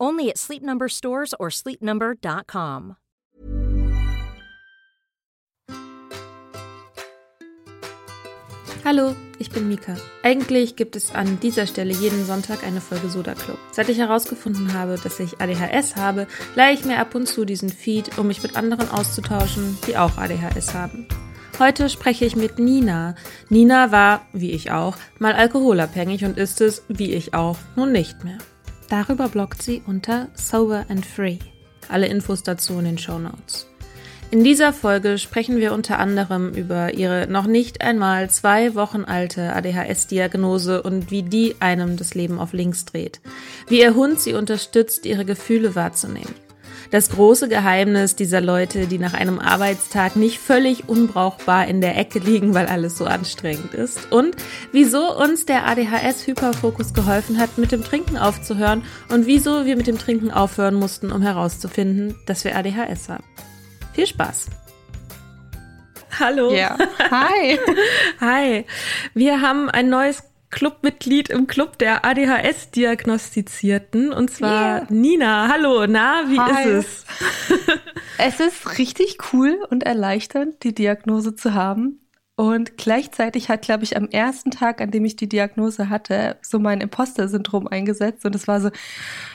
Only at Sleep Number stores or sleepnumber.com. Hallo, ich bin Mika. Eigentlich gibt es an dieser Stelle jeden Sonntag eine Folge Soda Club. Seit ich herausgefunden habe, dass ich ADHS habe, leihe ich mir ab und zu diesen Feed, um mich mit anderen auszutauschen, die auch ADHS haben. Heute spreche ich mit Nina. Nina war, wie ich auch, mal alkoholabhängig und ist es, wie ich auch, nun nicht mehr. Darüber bloggt sie unter Sober and Free. Alle Infos dazu in den Show Notes. In dieser Folge sprechen wir unter anderem über ihre noch nicht einmal zwei Wochen alte ADHS-Diagnose und wie die einem das Leben auf links dreht. Wie ihr Hund sie unterstützt, ihre Gefühle wahrzunehmen. Das große Geheimnis dieser Leute, die nach einem Arbeitstag nicht völlig unbrauchbar in der Ecke liegen, weil alles so anstrengend ist. Und wieso uns der ADHS-Hyperfokus geholfen hat, mit dem Trinken aufzuhören und wieso wir mit dem Trinken aufhören mussten, um herauszufinden, dass wir ADHS haben. Viel Spaß! Hallo. Ja. Hi. Hi. Wir haben ein neues Clubmitglied im Club der ADHS-Diagnostizierten und zwar Yeah. Nina. Hallo, na, wie Hi. ist es? Es ist richtig cool und erleichternd, die Diagnose zu haben. Und gleichzeitig hat, glaube ich, am ersten Tag, an dem ich die Diagnose hatte, so mein Imposter-Syndrom eingesetzt. Und es war so,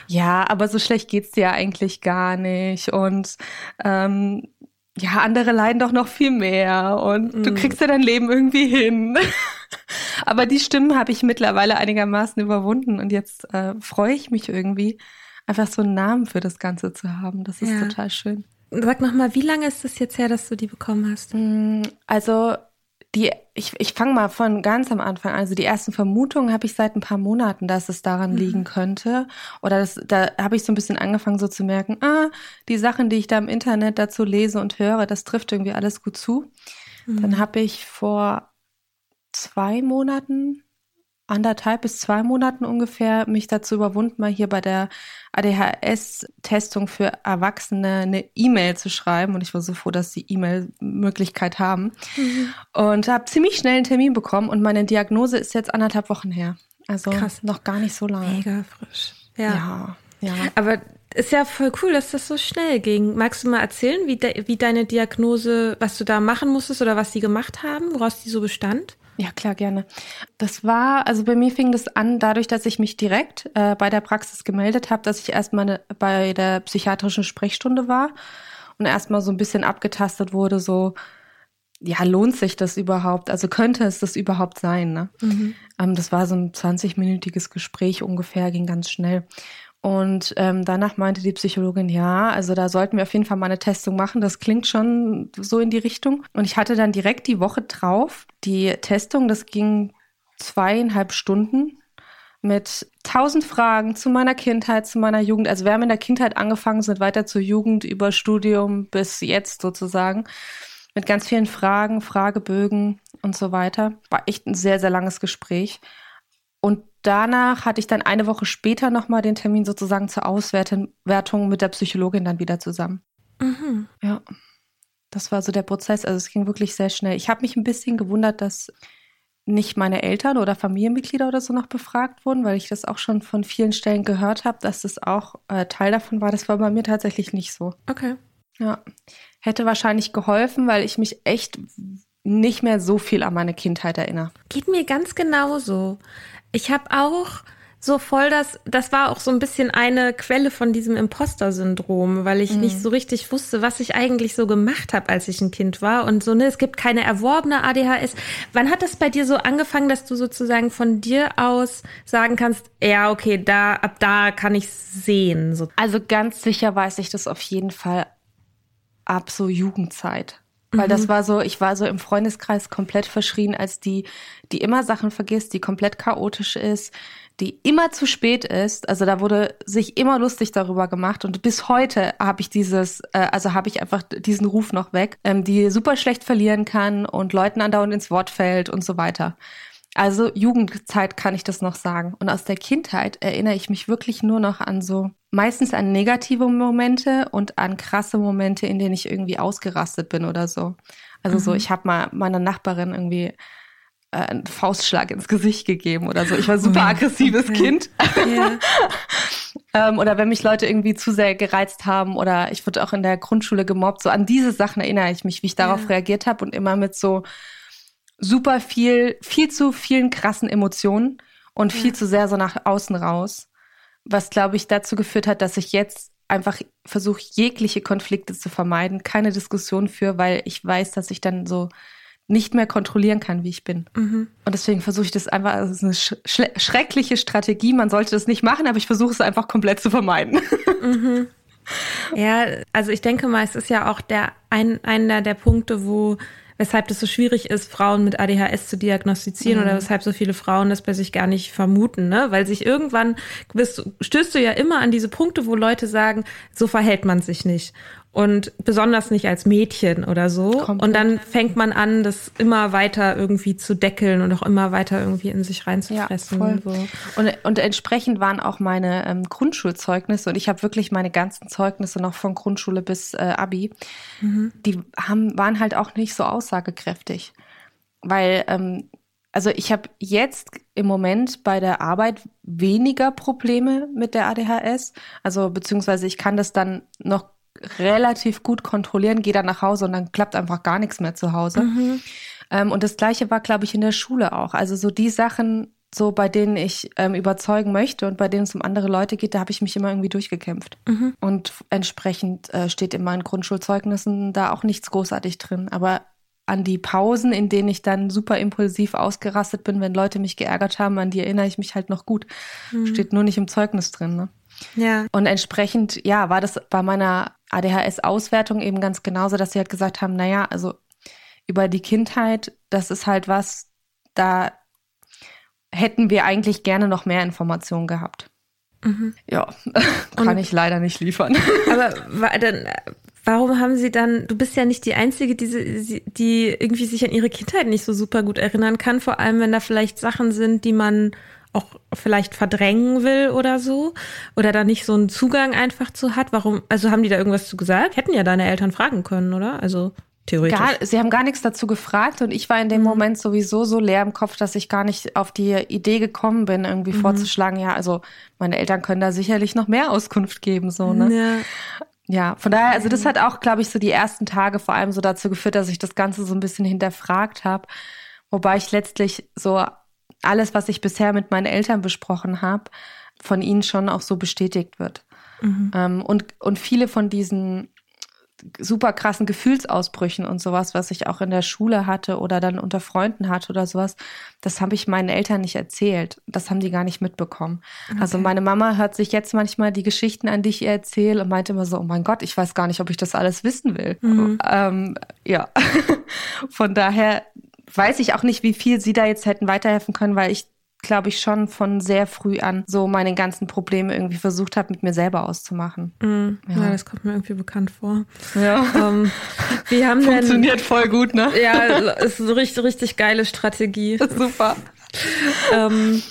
ja, aber so schlecht geht's dir ja eigentlich gar nicht. Und ähm, ja, andere leiden doch noch viel mehr. Und du Mm. kriegst ja dein Leben irgendwie hin. aber die Stimmen habe ich mittlerweile einigermaßen überwunden. Und jetzt äh, freue ich mich irgendwie, einfach so einen Namen für das Ganze zu haben. Das ist Ja. total schön. Sag noch mal, wie lange ist es jetzt her, dass du die bekommen hast? Mm, Also die, ich, ich fange mal von ganz am Anfang. an. Also die ersten Vermutungen habe ich seit ein paar Monaten, dass es daran liegen könnte. Oder das, da habe ich so ein bisschen angefangen, so zu merken, ah, die Sachen, die ich da im Internet dazu lese und höre, das trifft irgendwie alles gut zu. Dann habe ich vor zwei Monaten, anderthalb bis zwei Monaten ungefähr, mich dazu überwunden, mal hier bei der ADHS-Testung für Erwachsene eine E-Mail zu schreiben. Und ich war so froh, dass sie E-Mail-Möglichkeit haben. Und habe ziemlich schnell einen Termin bekommen. Und meine Diagnose ist jetzt anderthalb Wochen her. Also Krass. noch gar nicht so lange. Mega frisch. Ja, ja. Aber ist ja voll cool, dass das so schnell ging. Magst du mal erzählen, wie, de wie deine Diagnose, was du da machen musstest oder was die gemacht haben, woraus die so bestand? Ja, klar, gerne. Das war, also bei mir fing das an, dadurch, dass ich mich direkt äh, bei der Praxis gemeldet habe, dass ich erstmal ne, bei der psychiatrischen Sprechstunde war und erstmal so ein bisschen abgetastet wurde, so, ja, lohnt sich das überhaupt? Also könnte es das überhaupt sein? Ne? Mhm. Ähm, das war so ein 20-minütiges Gespräch ungefähr, ging ganz schnell. Und ähm, danach meinte die Psychologin, ja, also da sollten wir auf jeden Fall mal eine Testung machen. Das klingt schon so in die Richtung. Und ich hatte dann direkt die Woche drauf die Testung. Das ging zweieinhalb Stunden mit tausend Fragen zu meiner Kindheit, zu meiner Jugend. Also wir haben in der Kindheit angefangen, sind weiter zur Jugend, über Studium bis jetzt sozusagen. Mit ganz vielen Fragen, Fragebögen und so weiter. War echt ein sehr, sehr langes Gespräch. Danach hatte ich dann eine Woche später nochmal den Termin sozusagen zur Auswertung mit der Psychologin dann wieder zusammen. Mhm. Ja, das war so der Prozess. Also es ging wirklich sehr schnell. Ich habe mich ein bisschen gewundert, dass nicht meine Eltern oder Familienmitglieder oder so noch befragt wurden, weil ich das auch schon von vielen Stellen gehört habe, dass das auch äh, Teil davon war. Das war bei mir tatsächlich nicht so. Okay. Ja, hätte wahrscheinlich geholfen, weil ich mich echt nicht mehr so viel an meine Kindheit erinnere. Geht mir ganz genauso. Ich habe auch so voll das, das war auch so ein bisschen eine Quelle von diesem Imposter-Syndrom, weil ich mhm. nicht so richtig wusste, was ich eigentlich so gemacht habe, als ich ein Kind war. Und so, ne, es gibt keine erworbene ADHS. Wann hat das bei dir so angefangen, dass du sozusagen von dir aus sagen kannst, ja, okay, da, ab da kann ich sehen? So. Also ganz sicher weiß ich das auf jeden Fall ab so Jugendzeit. Weil mhm. das war so, ich war so im Freundeskreis komplett verschrien als die, die immer Sachen vergisst, die komplett chaotisch ist, die immer zu spät ist. Also da wurde sich immer lustig darüber gemacht und bis heute habe ich dieses, äh, also habe ich einfach diesen Ruf noch weg, ähm, die super schlecht verlieren kann und Leuten andauernd ins Wort fällt und so weiter. Also Jugendzeit kann ich das noch sagen. Und aus der Kindheit erinnere ich mich wirklich nur noch an so meistens an negative Momente und an krasse Momente, in denen ich irgendwie ausgerastet bin oder so. Also mhm. so, ich habe mal meiner Nachbarin irgendwie äh, einen Faustschlag ins Gesicht gegeben oder so. Ich war super aggressives okay. Kind. Ähm, oder wenn mich Leute irgendwie zu sehr gereizt haben oder ich wurde auch in der Grundschule gemobbt. So an diese Sachen erinnere ich mich, wie ich darauf ja. reagiert habe und immer mit so super viel, viel zu vielen krassen Emotionen und viel zu sehr so nach außen raus. Was, glaube ich, dazu geführt hat, dass ich jetzt einfach versuche, jegliche Konflikte zu vermeiden, keine Diskussion für, weil ich weiß, dass ich dann so nicht mehr kontrollieren kann, wie ich bin. Mhm. Und deswegen versuche ich das einfach, das ist eine sch schreckliche Strategie, man sollte das nicht machen, aber ich versuche es einfach komplett zu vermeiden. Mhm. Ja, also ich denke mal, es ist ja auch der ein, einer der Punkte, wo weshalb das so schwierig ist, Frauen mit ADHS zu diagnostizieren mhm. oder weshalb so viele Frauen das bei sich gar nicht vermuten, ne? Weil sich irgendwann bist, stößt du ja immer an diese Punkte, wo Leute sagen, so verhält man sich nicht und besonders nicht als Mädchen oder so. Komplett. Und dann fängt man an, das immer weiter irgendwie zu deckeln und auch immer weiter irgendwie in sich reinzufressen. Ja, voll. So. Und, und entsprechend waren auch meine ähm, Grundschulzeugnisse und ich habe wirklich meine ganzen Zeugnisse noch von Grundschule bis äh, Abi. Mhm. Die haben, waren halt auch nicht so aussagekräftig, weil ähm, also ich habe jetzt im Moment bei der Arbeit weniger Probleme mit der ADHS. Also beziehungsweise ich kann das dann noch relativ gut kontrollieren, gehe dann nach Hause und dann klappt einfach gar nichts mehr zu Hause. Mhm. Ähm, und das gleiche war, glaube ich, in der Schule auch. Also so die Sachen, so bei denen ich ähm, überzeugen möchte und bei denen es um andere Leute geht, da habe ich mich immer irgendwie durchgekämpft. Mhm. Und entsprechend äh, steht in meinen Grundschulzeugnissen da auch nichts großartig drin. Aber an die Pausen, in denen ich dann super impulsiv ausgerastet bin, wenn Leute mich geärgert haben, an die erinnere ich mich halt noch gut. Mhm. Steht nur nicht im Zeugnis drin. Ne? Ja. Und entsprechend, ja, war das bei meiner ADHS-Auswertung eben ganz genauso, dass sie halt gesagt haben, naja, also über die Kindheit, das ist halt was, da hätten wir eigentlich gerne noch mehr Informationen gehabt. Mhm. Ja, kann Und, ich leider nicht liefern. Aber dann, warum haben Sie dann, du bist ja nicht die Einzige, die, die irgendwie sich an ihre Kindheit nicht so super gut erinnern kann, vor allem wenn da vielleicht Sachen sind, die man auch vielleicht verdrängen will oder so oder da nicht so einen Zugang einfach zu hat. Warum? Also haben die da irgendwas zu gesagt? Hätten ja deine Eltern fragen können, oder? Also theoretisch. Gar, sie haben gar nichts dazu gefragt und ich war in dem mhm. Moment sowieso so leer im Kopf, dass ich gar nicht auf die Idee gekommen bin, irgendwie mhm. vorzuschlagen, ja, also meine Eltern können da sicherlich noch mehr Auskunft geben, so, ne? Ja. Ja, von daher, also das hat auch, glaube ich, so die ersten Tage vor allem so dazu geführt, dass ich das Ganze so ein bisschen hinterfragt habe Wobei ich letztlich so alles, was ich bisher mit meinen Eltern besprochen habe, von ihnen schon auch so bestätigt wird. Mhm. Ähm, und, und viele von diesen super krassen Gefühlsausbrüchen und sowas, was ich auch in der Schule hatte oder dann unter Freunden hatte oder sowas, das habe ich meinen Eltern nicht erzählt. Das haben die gar nicht mitbekommen. Also okay. Also meine Mama hört sich jetzt manchmal die Geschichten an, die ich ihr erzähle und meint immer so, oh mein Gott, ich weiß gar nicht, ob ich das alles wissen will. Mhm. Ähm, ja, von daher weiß ich auch nicht, wie viel sie da jetzt hätten weiterhelfen können, weil ich glaube ich, schon von sehr früh an so meine ganzen Probleme irgendwie versucht habe, mit mir selber auszumachen. Mm, ja. ja. das kommt mir irgendwie bekannt vor. Ja. Ähm, wie haben Funktioniert denn, voll gut, ne? Ja, ist eine richtig, richtig geile Strategie. Super. ähm,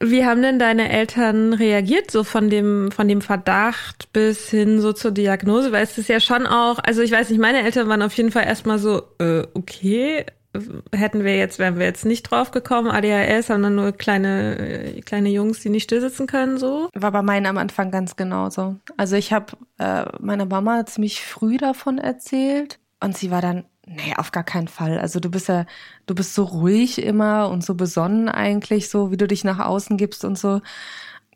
wie haben denn deine Eltern reagiert, so von dem, von dem Verdacht bis hin so zur Diagnose? Weil es ist ja schon auch, also ich weiß nicht, meine Eltern waren auf jeden Fall erstmal so, äh, okay, hätten wir jetzt, wären wir jetzt nicht drauf gekommen, ADHS, sondern nur kleine, kleine Jungs, die nicht stillsitzen können, so. War bei meinen am Anfang ganz genauso. Also ich habe äh, meiner Mama ziemlich früh davon erzählt und sie war dann, nee, auf gar keinen Fall. Also du bist ja, du bist so ruhig immer und so besonnen eigentlich, so wie du dich nach außen gibst und so.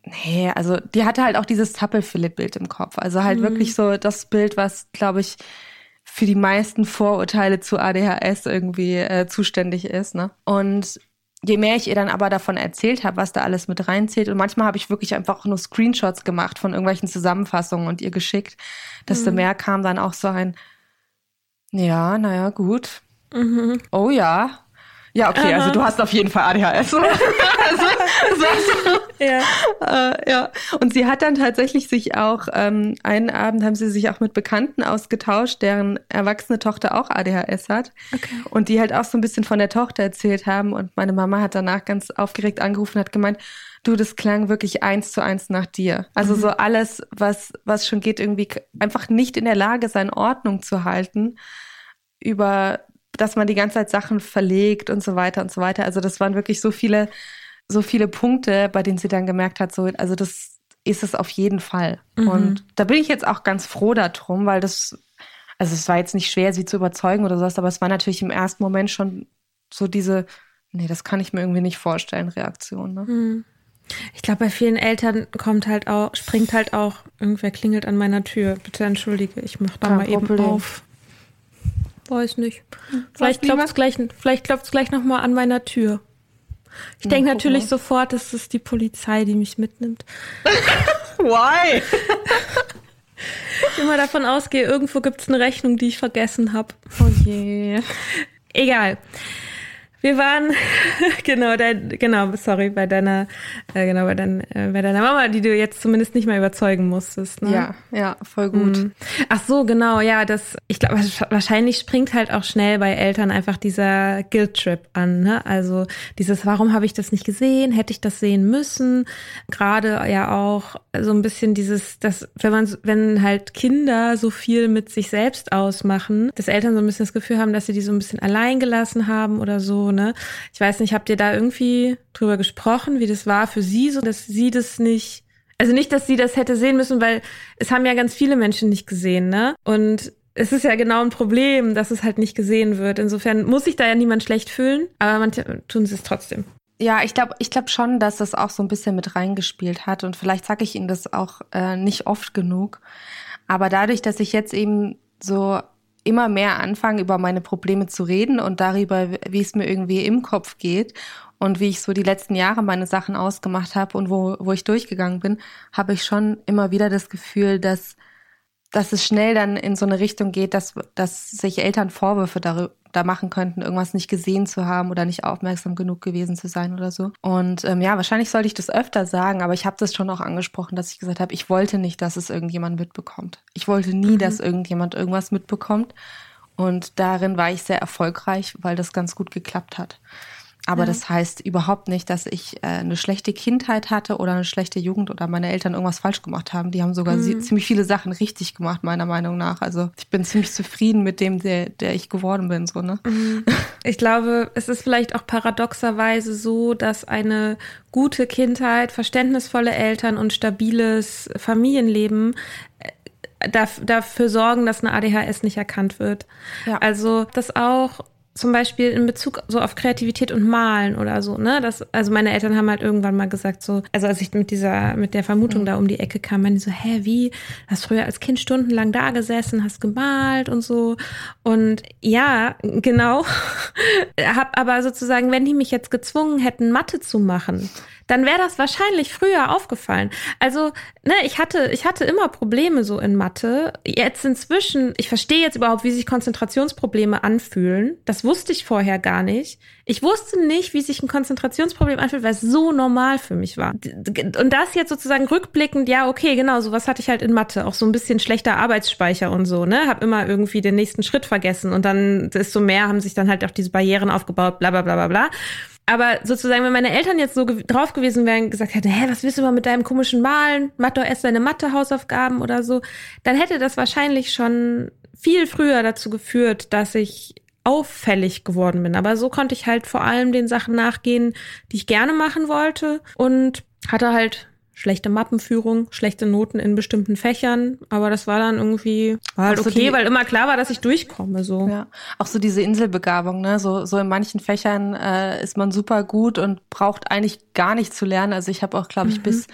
Nee, also die hatte halt auch dieses Zappel-Philipp-Bild im Kopf. Also halt mhm. wirklich so das Bild, was, glaube ich, für die meisten Vorurteile zu ADHS irgendwie äh, zuständig ist. Ne? Und je mehr ich ihr dann aber davon erzählt habe, was da alles mit reinzählt, und manchmal habe ich wirklich einfach nur Screenshots gemacht von irgendwelchen Zusammenfassungen und ihr geschickt, desto mhm. mehr kam dann auch so ein, ja, naja, gut. Mhm. Oh ja, ja, okay, Aha. also du hast auf jeden Fall ADHS. also, also, ja. Äh, ja. Und sie hat dann tatsächlich sich auch, ähm, einen Abend haben sie sich auch mit Bekannten ausgetauscht, deren erwachsene Tochter auch ADHS hat. Okay. Und die halt auch so ein bisschen von der Tochter erzählt haben. Und meine Mama hat danach ganz aufgeregt angerufen und hat gemeint, du, das klang wirklich eins zu eins nach dir. Also mhm. so alles, was, was schon geht, irgendwie einfach nicht in der Lage sein, Ordnung zu halten über dass man die ganze Zeit Sachen verlegt und so weiter und so weiter. Also das waren wirklich so viele, so viele Punkte, bei denen sie dann gemerkt hat, so, also das ist es auf jeden Fall. Mhm. Und da bin ich jetzt auch ganz froh darum, weil das, also es war jetzt nicht schwer, sie zu überzeugen oder sowas, aber es war natürlich im ersten Moment schon so diese, nee, das kann ich mir irgendwie nicht vorstellen, Reaktion. Ne? Mhm. Ich glaube, bei vielen Eltern kommt halt auch, springt halt auch, irgendwer klingelt an meiner Tür. Bitte entschuldige, ich mach da Kein mal Problem. eben auf. Weiß nicht. Vielleicht klopft es gleich, vielleicht gleich nochmal an meiner Tür. Ich denke natürlich sofort, es ist die Polizei, die mich mitnimmt. Why? ich immer davon ausgehe, irgendwo gibt es eine Rechnung, die ich vergessen habe. Oh je. Egal. Wir waren genau, dein, genau, sorry, bei deiner, äh, genau bei, dein, äh, bei deiner Mama, die du jetzt zumindest nicht mehr überzeugen musstest. Ne? Ja, ja, voll gut. Mhm. Ach so, genau, ja, das, ich glaube, wahrscheinlich springt halt auch schnell bei Eltern einfach dieser Guilt-Trip an. Ne? Also dieses, warum habe ich das nicht gesehen? Hätte ich das sehen müssen? Gerade ja auch so ein bisschen dieses, dass wenn man, wenn halt Kinder so viel mit sich selbst ausmachen, dass Eltern so ein bisschen das Gefühl haben, dass sie die so ein bisschen allein gelassen haben oder so ne? Ich weiß nicht, habt ihr da irgendwie drüber gesprochen, wie das war für sie, so dass sie das nicht, also nicht, dass sie das hätte sehen müssen, weil es haben ja ganz viele Menschen nicht gesehen, ne? Und es ist ja genau ein Problem, dass es halt nicht gesehen wird. Insofern muss sich da ja niemand schlecht fühlen, aber manche tun sie es trotzdem. Ja, ich glaube ich glaub schon, dass das auch so ein bisschen mit reingespielt hat. Und vielleicht sage ich Ihnen das auch äh, nicht oft genug. Aber dadurch, dass ich jetzt eben so immer mehr anfangen, über meine Probleme zu reden und darüber, wie es mir irgendwie im Kopf geht und wie ich so die letzten Jahre meine Sachen ausgemacht habe und wo, wo ich durchgegangen bin, habe ich schon immer wieder das Gefühl, dass dass es schnell dann in so eine Richtung geht, dass, dass sich Eltern Vorwürfe darüber, da machen könnten, irgendwas nicht gesehen zu haben oder nicht aufmerksam genug gewesen zu sein oder so. Und ähm, ja, wahrscheinlich sollte ich das öfter sagen, aber ich habe das schon auch angesprochen, dass ich gesagt habe, ich wollte nicht, dass es irgendjemand mitbekommt. Ich wollte nie, mhm. dass irgendjemand irgendwas mitbekommt. Und darin war ich sehr erfolgreich, weil das ganz gut geklappt hat. Aber ja. das heißt überhaupt nicht, dass ich äh, eine schlechte Kindheit hatte oder eine schlechte Jugend oder meine Eltern irgendwas falsch gemacht haben. Die haben sogar mhm. ziemlich viele Sachen richtig gemacht, meiner Meinung nach. Also ich bin ziemlich zufrieden mit dem, der, der ich geworden bin. So, ne? Mhm. Ich glaube, es ist vielleicht auch paradoxerweise so, dass eine gute Kindheit, verständnisvolle Eltern und stabiles Familienleben äh, dafür sorgen, dass eine ADHS nicht erkannt wird. Ja. Also, dass auch zum Beispiel in Bezug so auf Kreativität und Malen oder so, ne? Das, also meine Eltern haben halt irgendwann mal gesagt, so, also als ich mit dieser, mit der Vermutung mhm. da um die Ecke kam, meinen die so, hä, wie? Hast früher als Kind stundenlang da gesessen, hast gemalt und so. Und ja, genau. hab aber sozusagen, wenn die mich jetzt gezwungen hätten, Mathe zu machen, dann wäre das wahrscheinlich früher aufgefallen. Also, ne, ich hatte, ich hatte immer Probleme so in Mathe. Jetzt inzwischen, ich verstehe jetzt überhaupt, wie sich Konzentrationsprobleme anfühlen. Das wusste ich vorher gar nicht. Ich wusste nicht, wie sich ein Konzentrationsproblem anfühlt, weil es so normal für mich war. Und das jetzt sozusagen rückblickend, ja, okay, genau, sowas hatte ich halt in Mathe. Auch so ein bisschen schlechter Arbeitsspeicher und so, ne? Hab immer irgendwie den nächsten Schritt vergessen und dann desto mehr haben sich dann halt auch diese Barrieren aufgebaut, bla bla bla bla bla. Aber sozusagen, wenn meine Eltern jetzt so ge drauf gewesen wären, gesagt hätten, hä, was willst du mal mit deinem komischen Malen? Mach doch erst deine Mathe-Hausaufgaben oder so, dann hätte das wahrscheinlich schon viel früher dazu geführt, dass ich auffällig geworden bin. Aber so konnte ich halt vor allem den Sachen nachgehen, die ich gerne machen wollte und hatte halt schlechte Mappenführung, schlechte Noten in bestimmten Fächern, aber das war dann irgendwie war halt so okay, die, weil immer klar war, dass ich durchkomme so. Ja, auch so diese Inselbegabung, ne? So so in manchen Fächern äh, ist man super gut und braucht eigentlich gar nicht zu lernen. Also ich habe auch, glaube ich, mhm. bis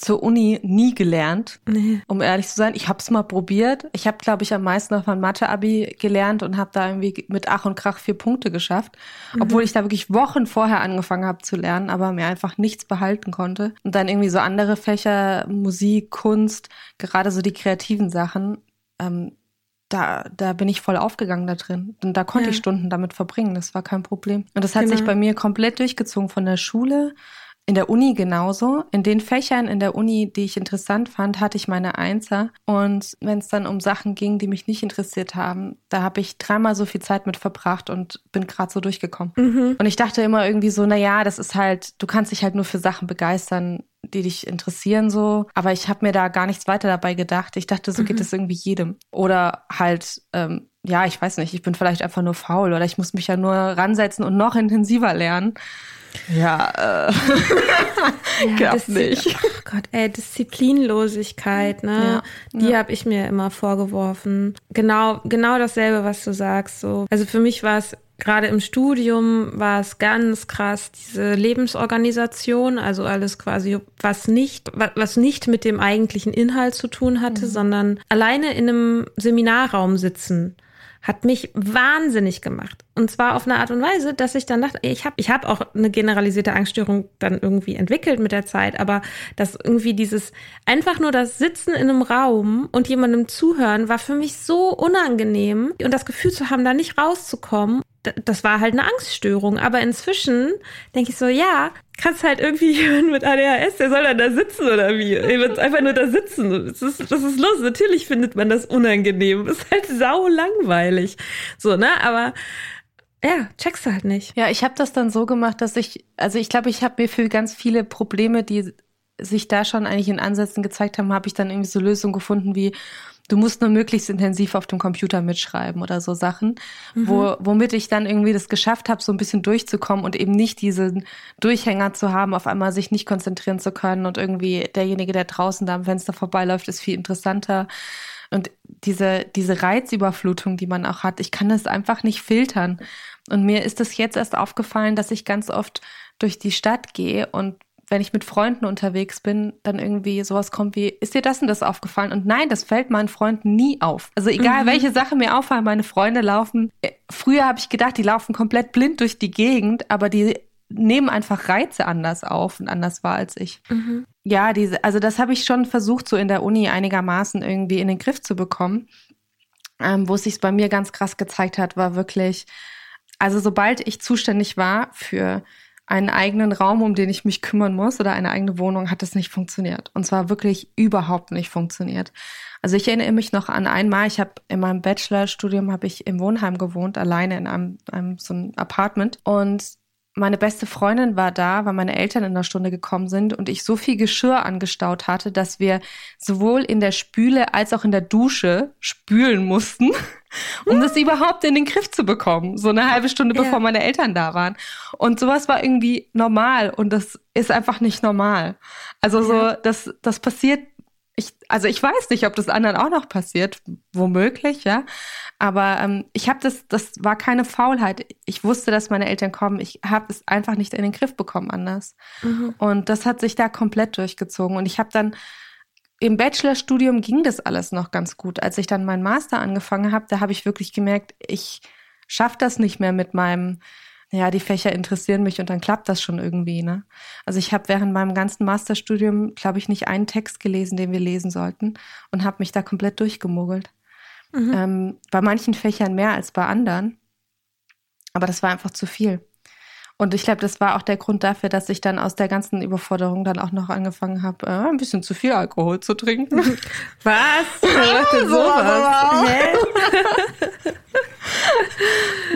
zur Uni nie gelernt, nee. um ehrlich zu sein. Ich habe es mal probiert. Ich habe, glaube ich, am meisten auf mein Mathe-Abi gelernt und habe da irgendwie mit Ach und Krach vier Punkte geschafft, mhm. obwohl ich da wirklich Wochen vorher angefangen habe zu lernen, aber mir einfach nichts behalten konnte. Und dann irgendwie so andere Fächer, Musik, Kunst, gerade so die kreativen Sachen, ähm, da, da bin ich voll aufgegangen da drin. Und da konnte ja. ich Stunden damit verbringen. Das war kein Problem. Und das hat genau. sich bei mir komplett durchgezogen von der Schule in der Uni genauso. In den Fächern in der Uni, die ich interessant fand, hatte ich meine Einser. Und wenn es dann um Sachen ging, die mich nicht interessiert haben, da habe ich dreimal so viel Zeit mit verbracht und bin gerade so durchgekommen. Mhm. Und ich dachte immer irgendwie so, na ja, das ist halt, du kannst dich halt nur für Sachen begeistern, die dich interessieren so. Aber ich habe mir da gar nichts weiter dabei gedacht. Ich dachte, so mhm. geht es irgendwie jedem. Oder halt, ähm, ja, ich weiß nicht, ich bin vielleicht einfach nur faul oder ich muss mich ja nur ransetzen und noch intensiver lernen. Ja, äh. ja das nicht. Oh Gott, ey, Disziplinlosigkeit, ne? Ja, Die ja. habe ich mir immer vorgeworfen. Genau, genau dasselbe, was du sagst. So, also für mich war es gerade im Studium war es ganz krass diese Lebensorganisation, also alles quasi was nicht was nicht mit dem eigentlichen Inhalt zu tun hatte, mhm. sondern alleine in einem Seminarraum sitzen hat mich wahnsinnig gemacht. Und zwar auf eine Art und Weise, dass ich dann dachte, ich habe ich hab auch eine generalisierte Angststörung dann irgendwie entwickelt mit der Zeit, aber dass irgendwie dieses einfach nur das Sitzen in einem Raum und jemandem zuhören war für mich so unangenehm und das Gefühl zu haben, da nicht rauszukommen das war halt eine Angststörung. Aber inzwischen denke ich so, ja, kannst halt irgendwie jemand mit ADHS, der soll dann da sitzen oder wie? Er wird einfach nur da sitzen. Das ist, das ist los. Natürlich findet man das unangenehm. Ist halt sau langweilig. So, ne? Aber ja, checkst du halt nicht. Ja, ich habe das dann so gemacht, dass ich, also ich glaube, ich habe mir für ganz viele Probleme, die sich da schon eigentlich in Ansätzen gezeigt haben, habe ich dann irgendwie so Lösungen gefunden wie, du musst nur möglichst intensiv auf dem Computer mitschreiben oder so Sachen, mhm. wo, womit ich dann irgendwie das geschafft habe, so ein bisschen durchzukommen und eben nicht diesen Durchhänger zu haben, auf einmal sich nicht konzentrieren zu können und irgendwie derjenige, der draußen da am Fenster vorbeiläuft, ist viel interessanter. Und diese, diese Reizüberflutung, die man auch hat, ich kann das einfach nicht filtern. Und mir ist es jetzt erst aufgefallen, dass ich ganz oft durch die Stadt gehe und wenn ich mit Freunden unterwegs bin, dann irgendwie sowas kommt wie, ist dir das und das aufgefallen? Und nein, das fällt meinen Freunden nie auf. Also egal, mhm. welche Sache mir auffallen, meine Freunde laufen. Äh, früher habe ich gedacht, die laufen komplett blind durch die Gegend, aber die nehmen einfach Reize anders auf und anders wahr als ich. Mhm. Ja, diese, also das habe ich schon versucht, so in der Uni einigermaßen irgendwie in den Griff zu bekommen. Ähm, wo es sich bei mir ganz krass gezeigt hat, war wirklich, also sobald ich zuständig war für einen eigenen Raum, um den ich mich kümmern muss oder eine eigene Wohnung, hat das nicht funktioniert. Und zwar wirklich überhaupt nicht funktioniert. Also ich erinnere mich noch an einmal, ich habe in meinem Bachelorstudium habe ich im Wohnheim gewohnt, alleine in einem, einem so einem Apartment und meine beste Freundin war da, weil meine Eltern in der Stunde gekommen sind und ich so viel Geschirr angestaut hatte, dass wir sowohl in der Spüle als auch in der Dusche spülen mussten, um das überhaupt in den Griff zu bekommen. So eine halbe Stunde bevor ja. meine Eltern da waren. Und sowas war irgendwie normal und das ist einfach nicht normal. Also so, das, das passiert Ich, also ich weiß nicht, ob das anderen auch noch passiert, womöglich, ja. Aber ähm, ich habe das, das war keine Faulheit. Ich wusste, dass meine Eltern kommen. Ich habe es einfach nicht in den Griff bekommen anders. Mhm. Und das hat sich da komplett durchgezogen. Und ich habe dann im Bachelorstudium ging das alles noch ganz gut. Als ich dann meinen Master angefangen habe, da habe ich wirklich gemerkt, ich schaffe das nicht mehr mit meinem ja, die Fächer interessieren mich und dann klappt das schon irgendwie. Ne? Also ich habe während meinem ganzen Masterstudium, glaube ich, nicht einen Text gelesen, den wir lesen sollten und habe mich da komplett durchgemogelt. Mhm. Ähm, bei manchen Fächern mehr als bei anderen, aber das war einfach zu viel. Und ich glaube, das war auch der Grund dafür, dass ich dann aus der ganzen Überforderung dann auch noch angefangen habe, äh, ein bisschen zu viel Alkohol zu trinken. Was? Denn sowas? Hä?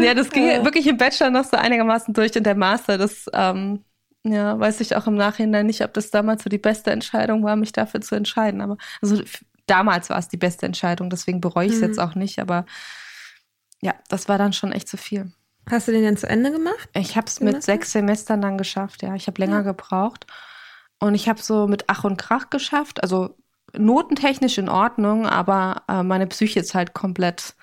Ja, das ging ja. wirklich im Bachelor noch so einigermaßen durch und der Master, das ähm, ja, weiß ich auch im Nachhinein nicht, ob das damals so die beste Entscheidung war, mich dafür zu entscheiden. Aber also damals war es die beste Entscheidung, deswegen bereue ich es mhm. jetzt auch nicht. Aber ja, das war dann schon echt zu viel. Hast du den denn zu Ende gemacht? Ich habe es mit sechs Semestern dann geschafft, ja. Ich habe länger ja. gebraucht. Und ich habe so mit Ach und Krach geschafft. Also notentechnisch in Ordnung, aber äh, meine Psyche ist halt komplett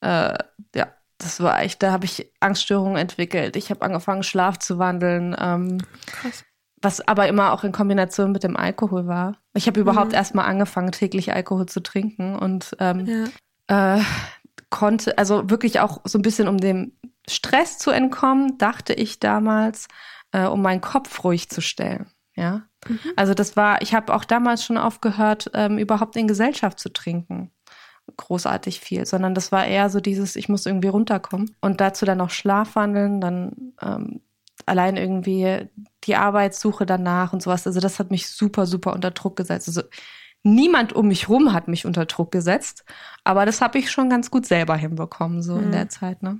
äh, ja, das war echt, da habe ich Angststörungen entwickelt. Ich habe angefangen, Schlaf zu wandeln. Ähm, Krass. Was aber immer auch in Kombination mit dem Alkohol war. Ich habe überhaupt mhm. erst mal angefangen, täglich Alkohol zu trinken und ähm, ja. äh, konnte, also wirklich auch so ein bisschen um dem Stress zu entkommen, dachte ich damals, äh, um meinen Kopf ruhig zu stellen. Ja. Mhm. Also das war, ich habe auch damals schon aufgehört, ähm, überhaupt in Gesellschaft zu trinken großartig viel, sondern das war eher so dieses, ich muss irgendwie runterkommen und dazu dann noch Schlafwandeln, dann ähm, allein irgendwie die Arbeitssuche danach und sowas. Also das hat mich super, super unter Druck gesetzt. Also niemand um mich rum hat mich unter Druck gesetzt, aber das habe ich schon ganz gut selber hinbekommen, so mhm. in der Zeit, ne?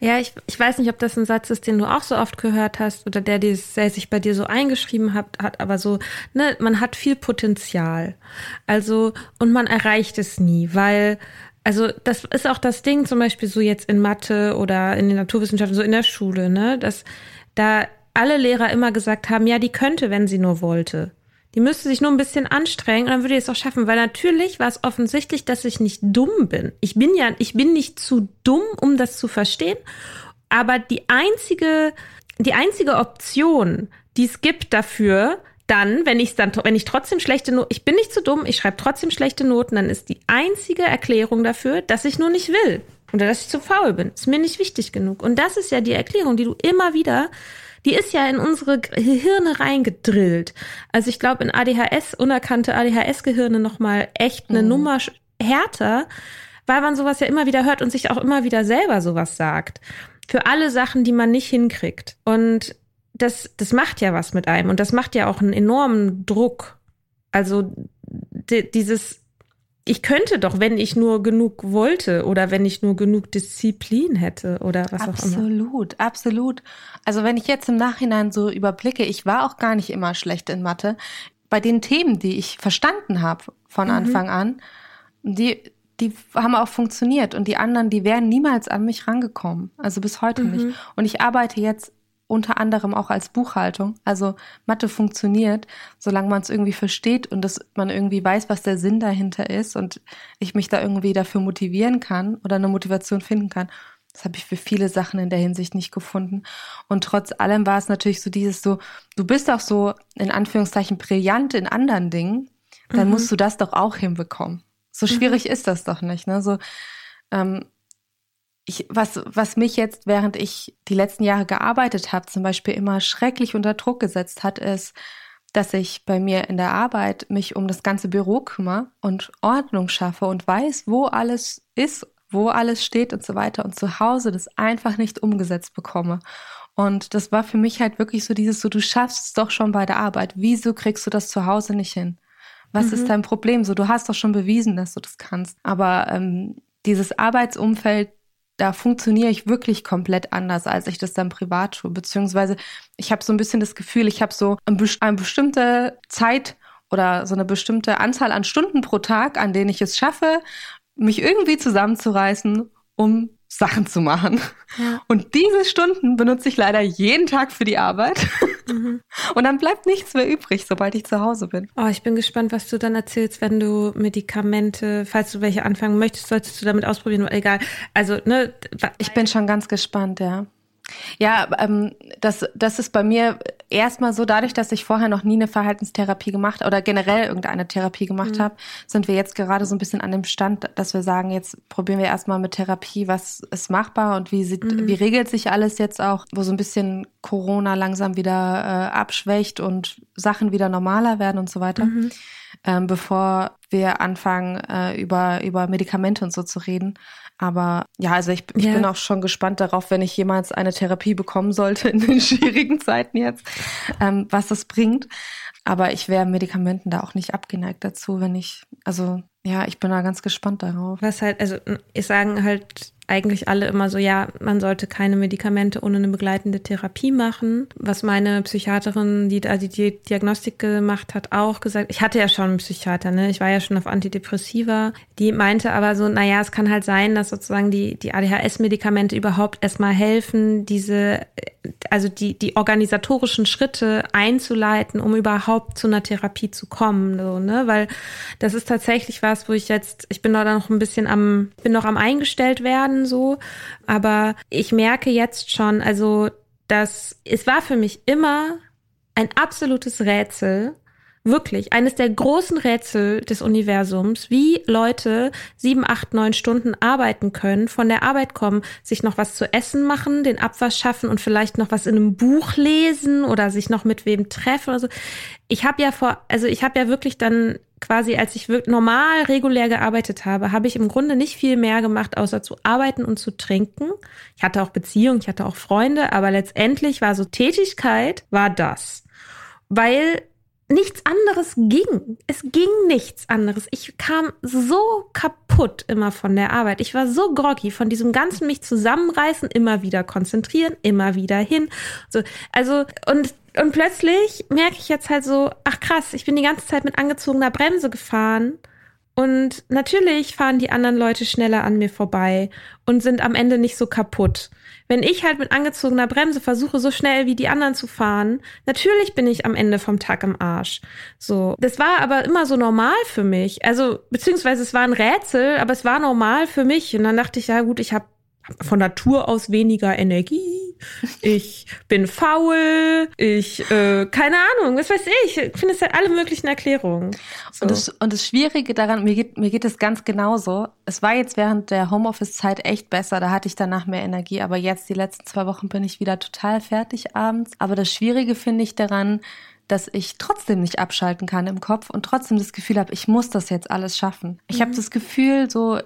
Ja, ich, ich weiß nicht, ob das ein Satz ist, den du auch so oft gehört hast oder der, der sich bei dir so eingeschrieben hat, hat, aber so, ne, man hat viel Potenzial. Also, und man erreicht es nie, weil, also, das ist auch das Ding, zum Beispiel so jetzt in Mathe oder in den Naturwissenschaften, so in der Schule, ne, dass da alle Lehrer immer gesagt haben, ja, die könnte, wenn sie nur wollte. Die müsste sich nur ein bisschen anstrengen und dann würde ich es auch schaffen, weil natürlich war es offensichtlich, dass ich nicht dumm bin. Ich bin ja, ich bin nicht zu dumm, um das zu verstehen, aber die einzige, die einzige Option, die es gibt dafür, dann, wenn ich dann, wenn ich trotzdem schlechte Noten, ich bin nicht zu dumm, ich schreibe trotzdem schlechte Noten, dann ist die einzige Erklärung dafür, dass ich nur nicht will oder dass ich zu faul bin. Ist mir nicht wichtig genug. Und das ist ja die Erklärung, die du immer wieder die ist ja in unsere Gehirne reingedrillt. Also ich glaube, in ADHS, unerkannte ADHS-Gehirne nochmal echt eine mhm. Nummer härter, weil man sowas ja immer wieder hört und sich auch immer wieder selber sowas sagt. Für alle Sachen, die man nicht hinkriegt. Und das, das macht ja was mit einem und das macht ja auch einen enormen Druck. Also dieses ich könnte doch, wenn ich nur genug wollte oder wenn ich nur genug Disziplin hätte oder was absolut, auch immer. Absolut, absolut. Also wenn ich jetzt im Nachhinein so überblicke, ich war auch gar nicht immer schlecht in Mathe. Bei den Themen, die ich verstanden habe von mhm. Anfang an, die, die haben auch funktioniert und die anderen, die wären niemals an mich rangekommen. Also bis heute mhm. nicht. Und ich arbeite jetzt unter anderem auch als Buchhaltung. Also Mathe funktioniert, solange man es irgendwie versteht und dass man irgendwie weiß, was der Sinn dahinter ist und ich mich da irgendwie dafür motivieren kann oder eine Motivation finden kann. Das habe ich für viele Sachen in der Hinsicht nicht gefunden. Und trotz allem war es natürlich so dieses so, du bist auch so in Anführungszeichen brillant in anderen Dingen, dann mhm. musst du das doch auch hinbekommen. So schwierig mhm. ist das doch nicht. Ne? So, ähm, ich, was, was mich jetzt, während ich die letzten Jahre gearbeitet habe, zum Beispiel immer schrecklich unter Druck gesetzt hat, ist, dass ich bei mir in der Arbeit mich um das ganze Büro kümmere und Ordnung schaffe und weiß, wo alles ist, wo alles steht und so weiter und zu Hause das einfach nicht umgesetzt bekomme. Und das war für mich halt wirklich so dieses, so du schaffst es doch schon bei der Arbeit. Wieso kriegst du das zu Hause nicht hin? Was mhm. ist dein Problem? So, du hast doch schon bewiesen, dass du das kannst. Aber ähm, dieses Arbeitsumfeld da funktioniere ich wirklich komplett anders, als ich das dann privat tue. Beziehungsweise ich habe so ein bisschen das Gefühl, ich habe so eine bestimmte Zeit oder so eine bestimmte Anzahl an Stunden pro Tag, an denen ich es schaffe, mich irgendwie zusammenzureißen, um Sachen zu machen. Ja. Und diese Stunden benutze ich leider jeden Tag für die Arbeit. Mhm. Und dann bleibt nichts mehr übrig, sobald ich zu Hause bin. Oh, ich bin gespannt, was du dann erzählst, wenn du Medikamente, falls du welche anfangen möchtest, solltest du damit ausprobieren, egal. Also, ne. Ich bin schon ganz gespannt, ja. Ja, ähm, das, das ist bei mir erstmal so, dadurch, dass ich vorher noch nie eine Verhaltenstherapie gemacht oder generell irgendeine Therapie gemacht mhm. habe, sind wir jetzt gerade so ein bisschen an dem Stand, dass wir sagen, jetzt probieren wir erstmal mit Therapie, was ist machbar und wie sieht, mhm. wie regelt sich alles jetzt auch, wo so ein bisschen Corona langsam wieder äh, abschwächt und Sachen wieder normaler werden und so weiter. Mhm. Ähm, bevor wir anfangen, äh, über, über Medikamente und so zu reden. Aber ja, also ich, ich ja. bin auch schon gespannt darauf, wenn ich jemals eine Therapie bekommen sollte in den schwierigen Zeiten jetzt, ähm, was das bringt. Aber ich wäre Medikamenten da auch nicht abgeneigt dazu, wenn ich, also ja, ich bin da ganz gespannt darauf. Was halt, also ich sagen halt eigentlich alle immer so, ja, man sollte keine Medikamente ohne eine begleitende Therapie machen. Was meine Psychiaterin, die da die Diagnostik gemacht hat, auch gesagt. Ich hatte ja schon einen Psychiater, ne? Ich war ja schon auf Antidepressiva. Die meinte aber so, naja, es kann halt sein, dass sozusagen die, die ADHS-Medikamente überhaupt erstmal helfen, diese, also die, die organisatorischen Schritte einzuleiten, um überhaupt zu einer Therapie zu kommen, so, ne? Weil das ist tatsächlich was, wo ich jetzt, ich bin da noch ein bisschen am, bin noch am eingestellt werden kann so. Aber ich merke jetzt schon, also, dass es war für mich immer ein absolutes Rätsel, wirklich eines der großen Rätsel des Universums, wie Leute sieben, acht, neun Stunden arbeiten können, von der Arbeit kommen, sich noch was zu essen machen, den Abwasch schaffen und vielleicht noch was in einem Buch lesen oder sich noch mit wem treffen oder so. Ich habe ja vor, also ich habe ja wirklich dann quasi, als ich wirklich normal, regulär gearbeitet habe, habe ich im Grunde nicht viel mehr gemacht, außer zu arbeiten und zu trinken. Ich hatte auch Beziehungen, ich hatte auch Freunde, aber letztendlich war so Tätigkeit, war das. Weil nichts anderes ging. Es ging nichts anderes. Ich kam so kaputt immer von der Arbeit. Ich war so groggy von diesem ganzen mich zusammenreißen, immer wieder konzentrieren, immer wieder hin. So, also und und plötzlich merke ich jetzt halt so, ach krass, ich bin die ganze Zeit mit angezogener Bremse gefahren. Und natürlich fahren die anderen Leute schneller an mir vorbei und sind am Ende nicht so kaputt. Wenn ich halt mit angezogener Bremse versuche, so schnell wie die anderen zu fahren, natürlich bin ich am Ende vom Tag im Arsch. So. Das war aber immer so normal für mich. Also, beziehungsweise es war ein Rätsel, aber es war normal für mich. Und dann dachte ich, ja gut, ich habe von Natur aus weniger Energie. Ich bin faul. Ich, äh, keine Ahnung, was weiß ich. Ich finde es halt alle möglichen Erklärungen. So. Und, das, und das Schwierige daran, mir geht, mir geht es ganz genauso. Es war jetzt während der Homeoffice-Zeit echt besser. Da hatte ich danach mehr Energie. Aber jetzt, die letzten zwei Wochen, bin ich wieder total fertig abends. Aber das Schwierige finde ich daran, dass ich trotzdem nicht abschalten kann im Kopf und trotzdem das Gefühl habe, ich muss das jetzt alles schaffen. Ich mhm. habe das Gefühl, so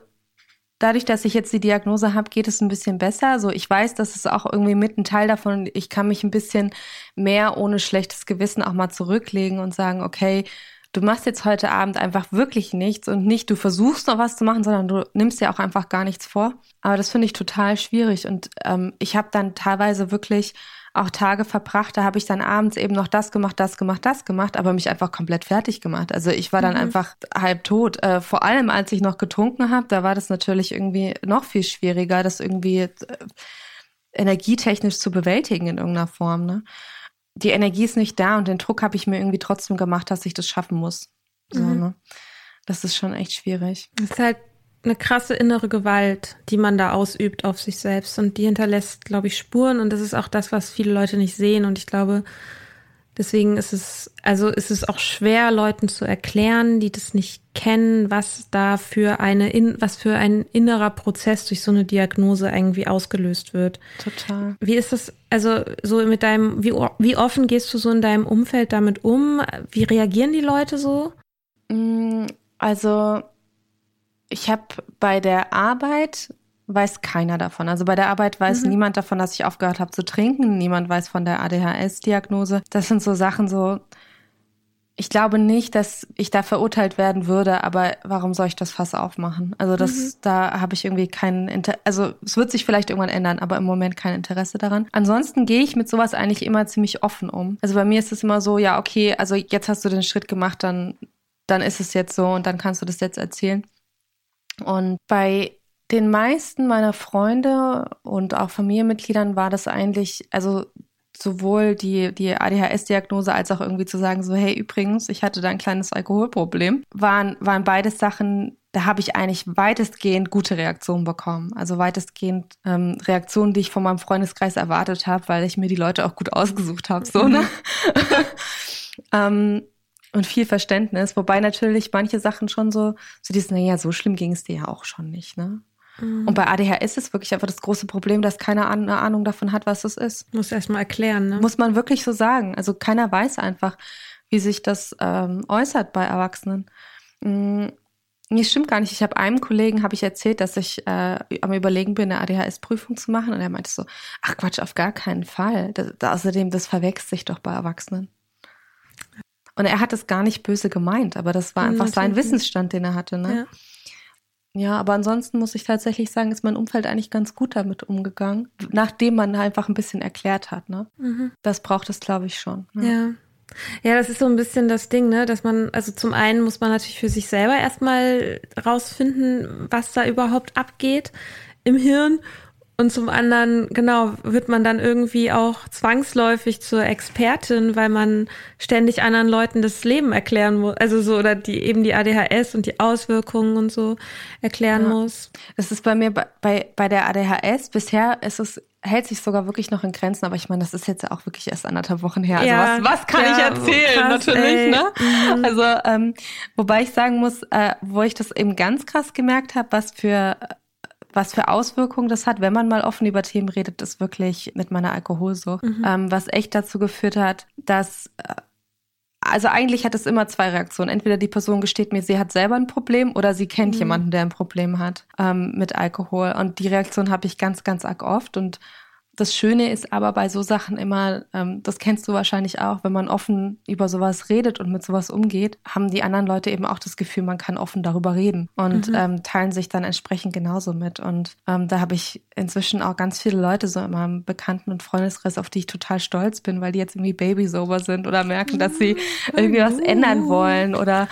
dadurch, dass ich jetzt die Diagnose habe, geht es ein bisschen besser. So, ich weiß, dass es auch irgendwie mit ein Teil davon. Ich kann mich ein bisschen mehr ohne schlechtes Gewissen auch mal zurücklegen und sagen, okay, du machst jetzt heute Abend einfach wirklich nichts und nicht, du versuchst noch was zu machen, sondern du nimmst ja auch einfach gar nichts vor. Aber das finde ich total schwierig und ähm, ich habe dann teilweise wirklich auch Tage verbracht, da habe ich dann abends eben noch das gemacht, das gemacht, das gemacht, aber mich einfach komplett fertig gemacht. Also ich war dann mhm. einfach halb tot. Äh, vor allem, als ich noch getrunken habe, da war das natürlich irgendwie noch viel schwieriger, das irgendwie äh, energietechnisch zu bewältigen in irgendeiner Form. Ne? Die Energie ist nicht da und den Druck habe ich mir irgendwie trotzdem gemacht, dass ich das schaffen muss. So, mhm. ne? Das ist schon echt schwierig. Das ist halt eine krasse innere Gewalt, die man da ausübt auf sich selbst und die hinterlässt, glaube ich, Spuren und das ist auch das, was viele Leute nicht sehen und ich glaube, deswegen ist es, also ist es auch schwer, Leuten zu erklären, die das nicht kennen, was da für eine, was für ein innerer Prozess durch so eine Diagnose irgendwie ausgelöst wird. Total. Wie ist das, also so mit deinem, wie, wie offen gehst du so in deinem Umfeld damit um? Wie reagieren die Leute so? Mm, also ich habe bei der Arbeit weiß keiner davon. Also bei der Arbeit weiß mhm. niemand davon, dass ich aufgehört habe zu trinken. Niemand weiß von der ADHS-Diagnose. Das sind so Sachen so. Ich glaube nicht, dass ich da verurteilt werden würde, aber warum soll ich das Fass aufmachen? Also das, mhm. da habe ich irgendwie kein Inter also es wird sich vielleicht irgendwann ändern, aber im Moment kein Interesse daran. Ansonsten gehe ich mit sowas eigentlich immer ziemlich offen um. Also bei mir ist es immer so, ja okay, also jetzt hast du den Schritt gemacht, dann dann ist es jetzt so und dann kannst du das jetzt erzählen. Und bei den meisten meiner Freunde und auch Familienmitgliedern war das eigentlich, also sowohl die, die ADHS-Diagnose als auch irgendwie zu sagen, so, hey, übrigens, ich hatte da ein kleines Alkoholproblem, waren, waren beides Sachen, da habe ich eigentlich weitestgehend gute Reaktionen bekommen. Also weitestgehend ähm, Reaktionen, die ich von meinem Freundeskreis erwartet habe, weil ich mir die Leute auch gut ausgesucht habe. So, ne? ähm, und viel Verständnis, wobei natürlich manche Sachen schon so, so dieses, naja, so schlimm ging es dir ja auch schon nicht, ne? Mhm. Und bei ADHS ist wirklich einfach das große Problem, dass keiner eine Ahnung davon hat, was es ist. Muss erst mal erklären, ne? Muss man wirklich so sagen. Also keiner weiß einfach, wie sich das ähm, äußert bei Erwachsenen. Mhm. Nee, stimmt gar nicht. Ich habe einem Kollegen habe ich erzählt, dass ich äh, am überlegen bin, eine ADHS-Prüfung zu machen, und er meinte so: Ach Quatsch, auf gar keinen Fall. Das, außerdem, das verwechselt sich doch bei Erwachsenen. Und er hat es gar nicht böse gemeint, aber das war einfach sein Wissensstand, den er hatte. Ne? Ja. ja, aber ansonsten muss ich tatsächlich sagen, ist mein Umfeld eigentlich ganz gut damit umgegangen, nachdem man einfach ein bisschen erklärt hat. Ne? Mhm. Das braucht es, glaube ich, schon. Ne? Ja. Ja, das ist so ein bisschen das Ding, ne, dass man, also zum einen muss man natürlich für sich selber erstmal rausfinden, was da überhaupt abgeht im Hirn und zum anderen, genau, wird man dann irgendwie auch zwangsläufig zur Expertin, weil man ständig anderen Leuten das Leben erklären muss. Also so, oder die eben die ADHS und die Auswirkungen und so erklären ja. muss. Das ist bei mir bei, bei der ADHS, bisher ist es hält sich sogar wirklich noch in Grenzen, aber ich meine, das ist jetzt ja auch wirklich erst anderthalb Wochen her. Also ja, was, was kann ja, ich erzählen? Krass, natürlich, ey. ne? Mhm. Also, ähm, wobei ich sagen muss, äh, wo ich das eben ganz krass gemerkt habe, was für was für Auswirkungen das hat, wenn man mal offen über Themen redet, ist wirklich mit meiner Alkoholsucht, mhm. ähm, was echt dazu geführt hat, dass äh, also eigentlich hat es immer zwei Reaktionen. Entweder die Person gesteht mir, sie hat selber ein Problem oder sie kennt mhm. jemanden, der ein Problem hat ähm, mit Alkohol. Und die Reaktion habe ich ganz, ganz arg oft. Und das Schöne ist aber bei so Sachen immer, ähm, das kennst du wahrscheinlich auch, wenn man offen über sowas redet und mit sowas umgeht, haben die anderen Leute eben auch das Gefühl, man kann offen darüber reden und mhm. ähm, teilen sich dann entsprechend genauso mit. Und ähm, da habe ich inzwischen auch ganz viele Leute so in meinem Bekannten- und Freundeskreis, auf die ich total stolz bin, weil die jetzt irgendwie Baby-sober sind oder merken, dass sie irgendwie was ändern wollen. Oder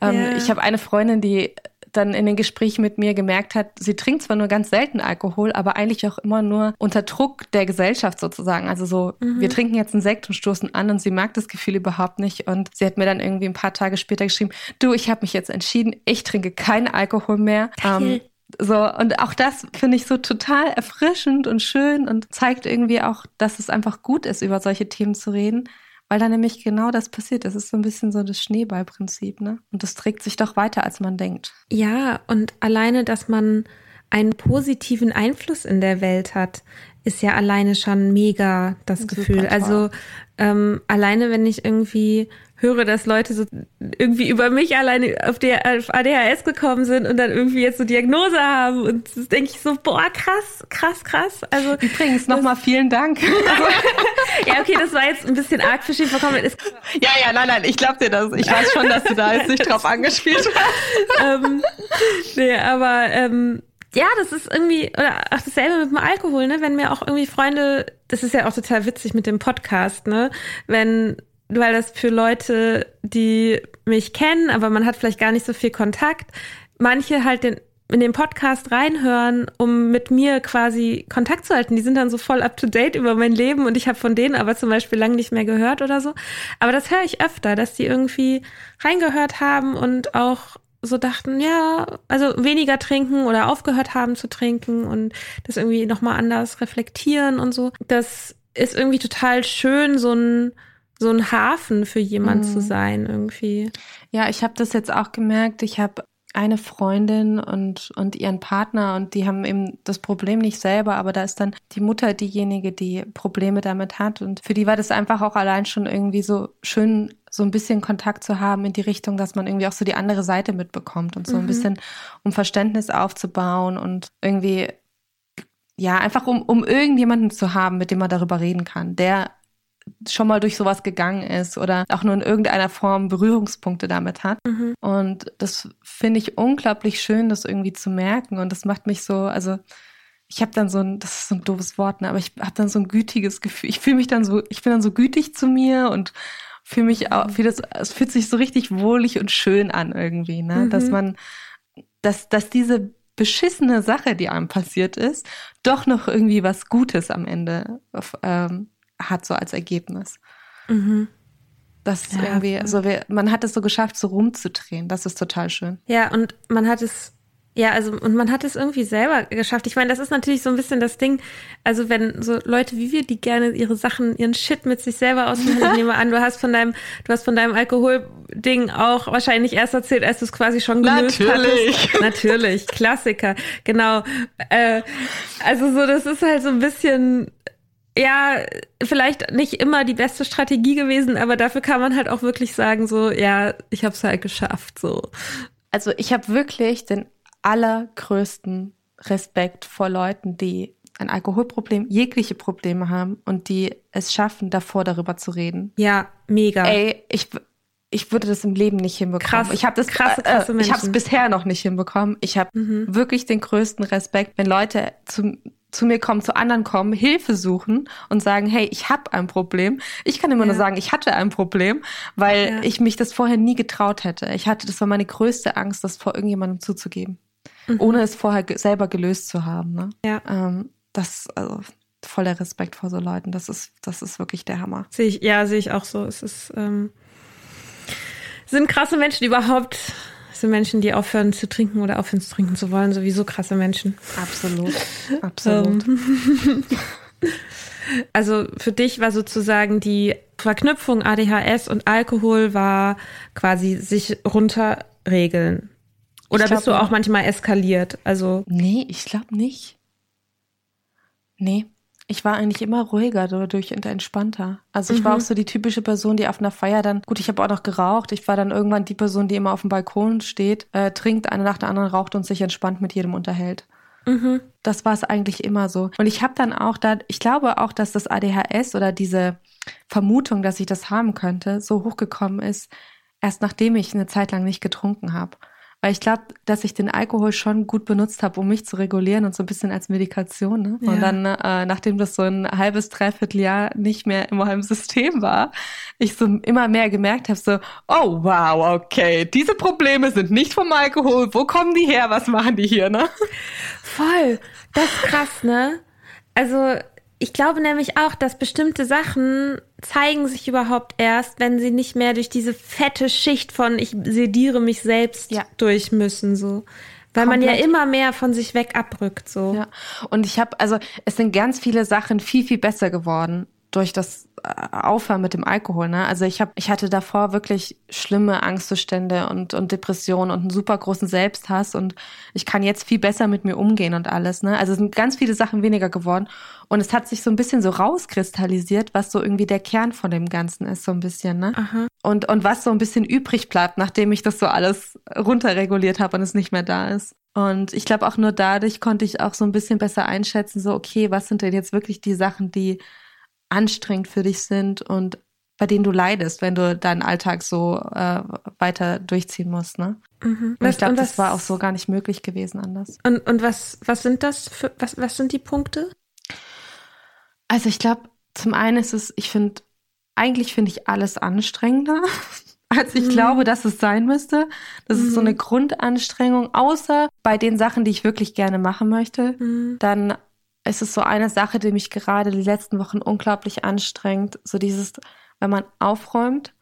ähm, yeah. ich habe eine Freundin, die dann in den Gesprächen mit mir gemerkt hat, sie trinkt zwar nur ganz selten Alkohol, aber eigentlich auch immer nur unter Druck der Gesellschaft sozusagen. Also so, mhm. wir trinken jetzt einen Sekt und stoßen an und sie mag das Gefühl überhaupt nicht. Und sie hat mir dann irgendwie ein paar Tage später geschrieben, du, ich habe mich jetzt entschieden, ich trinke keinen Alkohol mehr. Ähm, so, und auch das finde ich so total erfrischend und schön und zeigt irgendwie auch, dass es einfach gut ist, über solche Themen zu reden weil da nämlich genau das passiert. Das ist so ein bisschen so das Schneeballprinzip, ne? Und das trägt sich doch weiter, als man denkt. Ja, und alleine, dass man einen positiven Einfluss in der Welt hat, ist ja alleine schon mega das Super Gefühl. Toll. Also ähm, alleine, wenn ich irgendwie höre, dass Leute so irgendwie über mich alleine auf, der, auf ADHS gekommen sind und dann irgendwie jetzt so Diagnose haben und das denke ich so, boah, krass, krass, krass. Also Übrigens nochmal vielen Dank. ja, okay, das war jetzt ein bisschen arg für verkommen. Ja, ja, nein, nein, ich glaube dir das. Ich weiß schon, dass du da jetzt nicht drauf angespielt hast. ähm, nee, aber ähm, ja, das ist irgendwie, oder auch dasselbe mit dem Alkohol, ne? Wenn mir auch irgendwie Freunde, das ist ja auch total witzig mit dem Podcast, ne? Wenn, weil das für Leute, die mich kennen, aber man hat vielleicht gar nicht so viel Kontakt, manche halt den, in den Podcast reinhören, um mit mir quasi Kontakt zu halten. Die sind dann so voll up to date über mein Leben und ich habe von denen aber zum Beispiel lange nicht mehr gehört oder so. Aber das höre ich öfter, dass die irgendwie reingehört haben und auch so dachten, ja, also weniger trinken oder aufgehört haben zu trinken und das irgendwie nochmal anders reflektieren und so. Das ist irgendwie total schön, so ein, so ein Hafen für jemand mhm. zu sein irgendwie. Ja, ich habe das jetzt auch gemerkt. Ich habe eine Freundin und, und ihren Partner und die haben eben das Problem nicht selber, aber da ist dann die Mutter diejenige, die Probleme damit hat und für die war das einfach auch allein schon irgendwie so schön, so ein bisschen Kontakt zu haben in die Richtung, dass man irgendwie auch so die andere Seite mitbekommt und so mhm. ein bisschen um Verständnis aufzubauen und irgendwie ja, einfach um, um irgendjemanden zu haben, mit dem man darüber reden kann, der schon mal durch sowas gegangen ist oder auch nur in irgendeiner Form Berührungspunkte damit hat. Mhm. Und das finde ich unglaublich schön, das irgendwie zu merken. Und das macht mich so, also ich habe dann so ein, das ist so ein doofes Wort, ne, aber ich habe dann so ein gütiges Gefühl. Ich fühle mich dann so, ich bin dann so gütig zu mir und fühle mich auch, fühl das, es fühlt sich so richtig wohlig und schön an irgendwie, ne, mhm. dass man, dass, dass diese beschissene Sache, die einem passiert ist, doch noch irgendwie was Gutes am Ende ähm, hat, so als Ergebnis. Mhm. Das ist ja, irgendwie, so also man hat es so geschafft, so rumzudrehen. Das ist total schön. Ja, und man hat es ja, also und man hat es irgendwie selber geschafft. Ich meine, das ist natürlich so ein bisschen das Ding. Also wenn so Leute wie wir, die gerne ihre Sachen, ihren Shit mit sich selber ausmachen, ich nehme an, du hast von deinem, du hast von deinem Alkoholding auch wahrscheinlich erst erzählt, als du es quasi schon gelöst Natürlich. hattest. Natürlich, Klassiker, genau. Äh, also so, das ist halt so ein bisschen ja, vielleicht nicht immer die beste Strategie gewesen, aber dafür kann man halt auch wirklich sagen, so, ja, ich habe es halt geschafft, so. Also ich habe wirklich den allergrößten Respekt vor Leuten, die ein Alkoholproblem, jegliche Probleme haben und die es schaffen, davor darüber zu reden. Ja, mega. Ey, ich, ich würde das im Leben nicht hinbekommen. Krass, ich habe das krasse, krasse äh, ich habe es bisher noch nicht hinbekommen. Ich habe mhm. wirklich den größten Respekt, wenn Leute zu, zu mir kommen, zu anderen kommen, Hilfe suchen und sagen, hey, ich habe ein Problem. Ich kann immer ja. nur sagen, ich hatte ein Problem, weil ja. ich mich das vorher nie getraut hätte. Ich hatte, das war meine größte Angst, das vor irgendjemandem zuzugeben mhm. ohne es vorher selber gelöst zu haben. Ne? Ja. Ähm, das, also voller Respekt vor so Leuten. Das ist, das ist wirklich der Hammer. Sehe ich, ja, sehe ich auch so. Es ist, ähm, sind krasse Menschen überhaupt, sind Menschen, die aufhören zu trinken oder aufhören zu trinken zu wollen, sowieso krasse Menschen. Absolut, absolut. Ähm. also für dich war sozusagen die Verknüpfung ADHS und Alkohol war quasi sich runterregeln. Oder glaub, bist du auch manchmal eskaliert? Also nee, ich glaube nicht. Nee, ich war eigentlich immer ruhiger dadurch und entspannter. Also ich mhm. war auch so die typische Person, die auf einer Feier dann, gut, ich habe auch noch geraucht. Ich war dann irgendwann die Person, die immer auf dem Balkon steht, äh, trinkt eine nach der anderen, raucht und sich entspannt mit jedem unterhält. Mhm. Das war es eigentlich immer so. Und ich habe dann auch da, ich glaube auch, dass das ADHS oder diese Vermutung, dass ich das haben könnte, so hochgekommen ist, erst nachdem ich eine Zeit lang nicht getrunken habe. Weil ich glaube, dass ich den Alkohol schon gut benutzt habe, um mich zu regulieren und so ein bisschen als Medikation. Ne? Ja. Und dann, äh, nachdem das so ein halbes, dreiviertel Jahr nicht mehr in meinem System war, ich so immer mehr gemerkt habe, so, oh wow, okay, diese Probleme sind nicht vom Alkohol. Wo kommen die her? Was machen die hier, ne? Voll. Das ist krass, ne? Also ich glaube nämlich auch, dass bestimmte Sachen zeigen sich überhaupt erst, wenn sie nicht mehr durch diese fette Schicht von ich sediere mich selbst ja. durch müssen, so. Weil Komplett. man ja immer mehr von sich weg abrückt, so. Ja. Und ich habe, also es sind ganz viele Sachen viel, viel besser geworden durch das äh, Aufhören mit dem Alkohol. Ne? Also ich habe, ich hatte davor wirklich schlimme Angstzustände und, und Depressionen und einen super großen Selbsthass und ich kann jetzt viel besser mit mir umgehen und alles. Ne? Also es sind ganz viele Sachen weniger geworden und es hat sich so ein bisschen so rauskristallisiert, was so irgendwie der Kern von dem Ganzen ist, so ein bisschen. Ne? Aha. Und, und was so ein bisschen übrig bleibt, nachdem ich das so alles runterreguliert habe und es nicht mehr da ist. Und ich glaube auch nur dadurch konnte ich auch so ein bisschen besser einschätzen, so okay, was sind denn jetzt wirklich die Sachen, die anstrengend für dich sind und bei denen du leidest, wenn du deinen Alltag so äh, weiter durchziehen musst, ne? Mhm. Und ich glaube, das war auch so gar nicht möglich gewesen anders. Und, und was, was sind das für, was, was sind die Punkte? Also ich glaube, zum einen ist es, ich finde, eigentlich finde ich alles anstrengender, als ich mhm. glaube, dass es sein müsste. Das mhm. ist so eine mhm. Grundanstrengung, außer bei den Sachen, die ich wirklich gerne machen möchte. Mhm. Dann es ist so eine Sache, die mich gerade die letzten Wochen unglaublich anstrengt. So dieses, wenn man aufräumt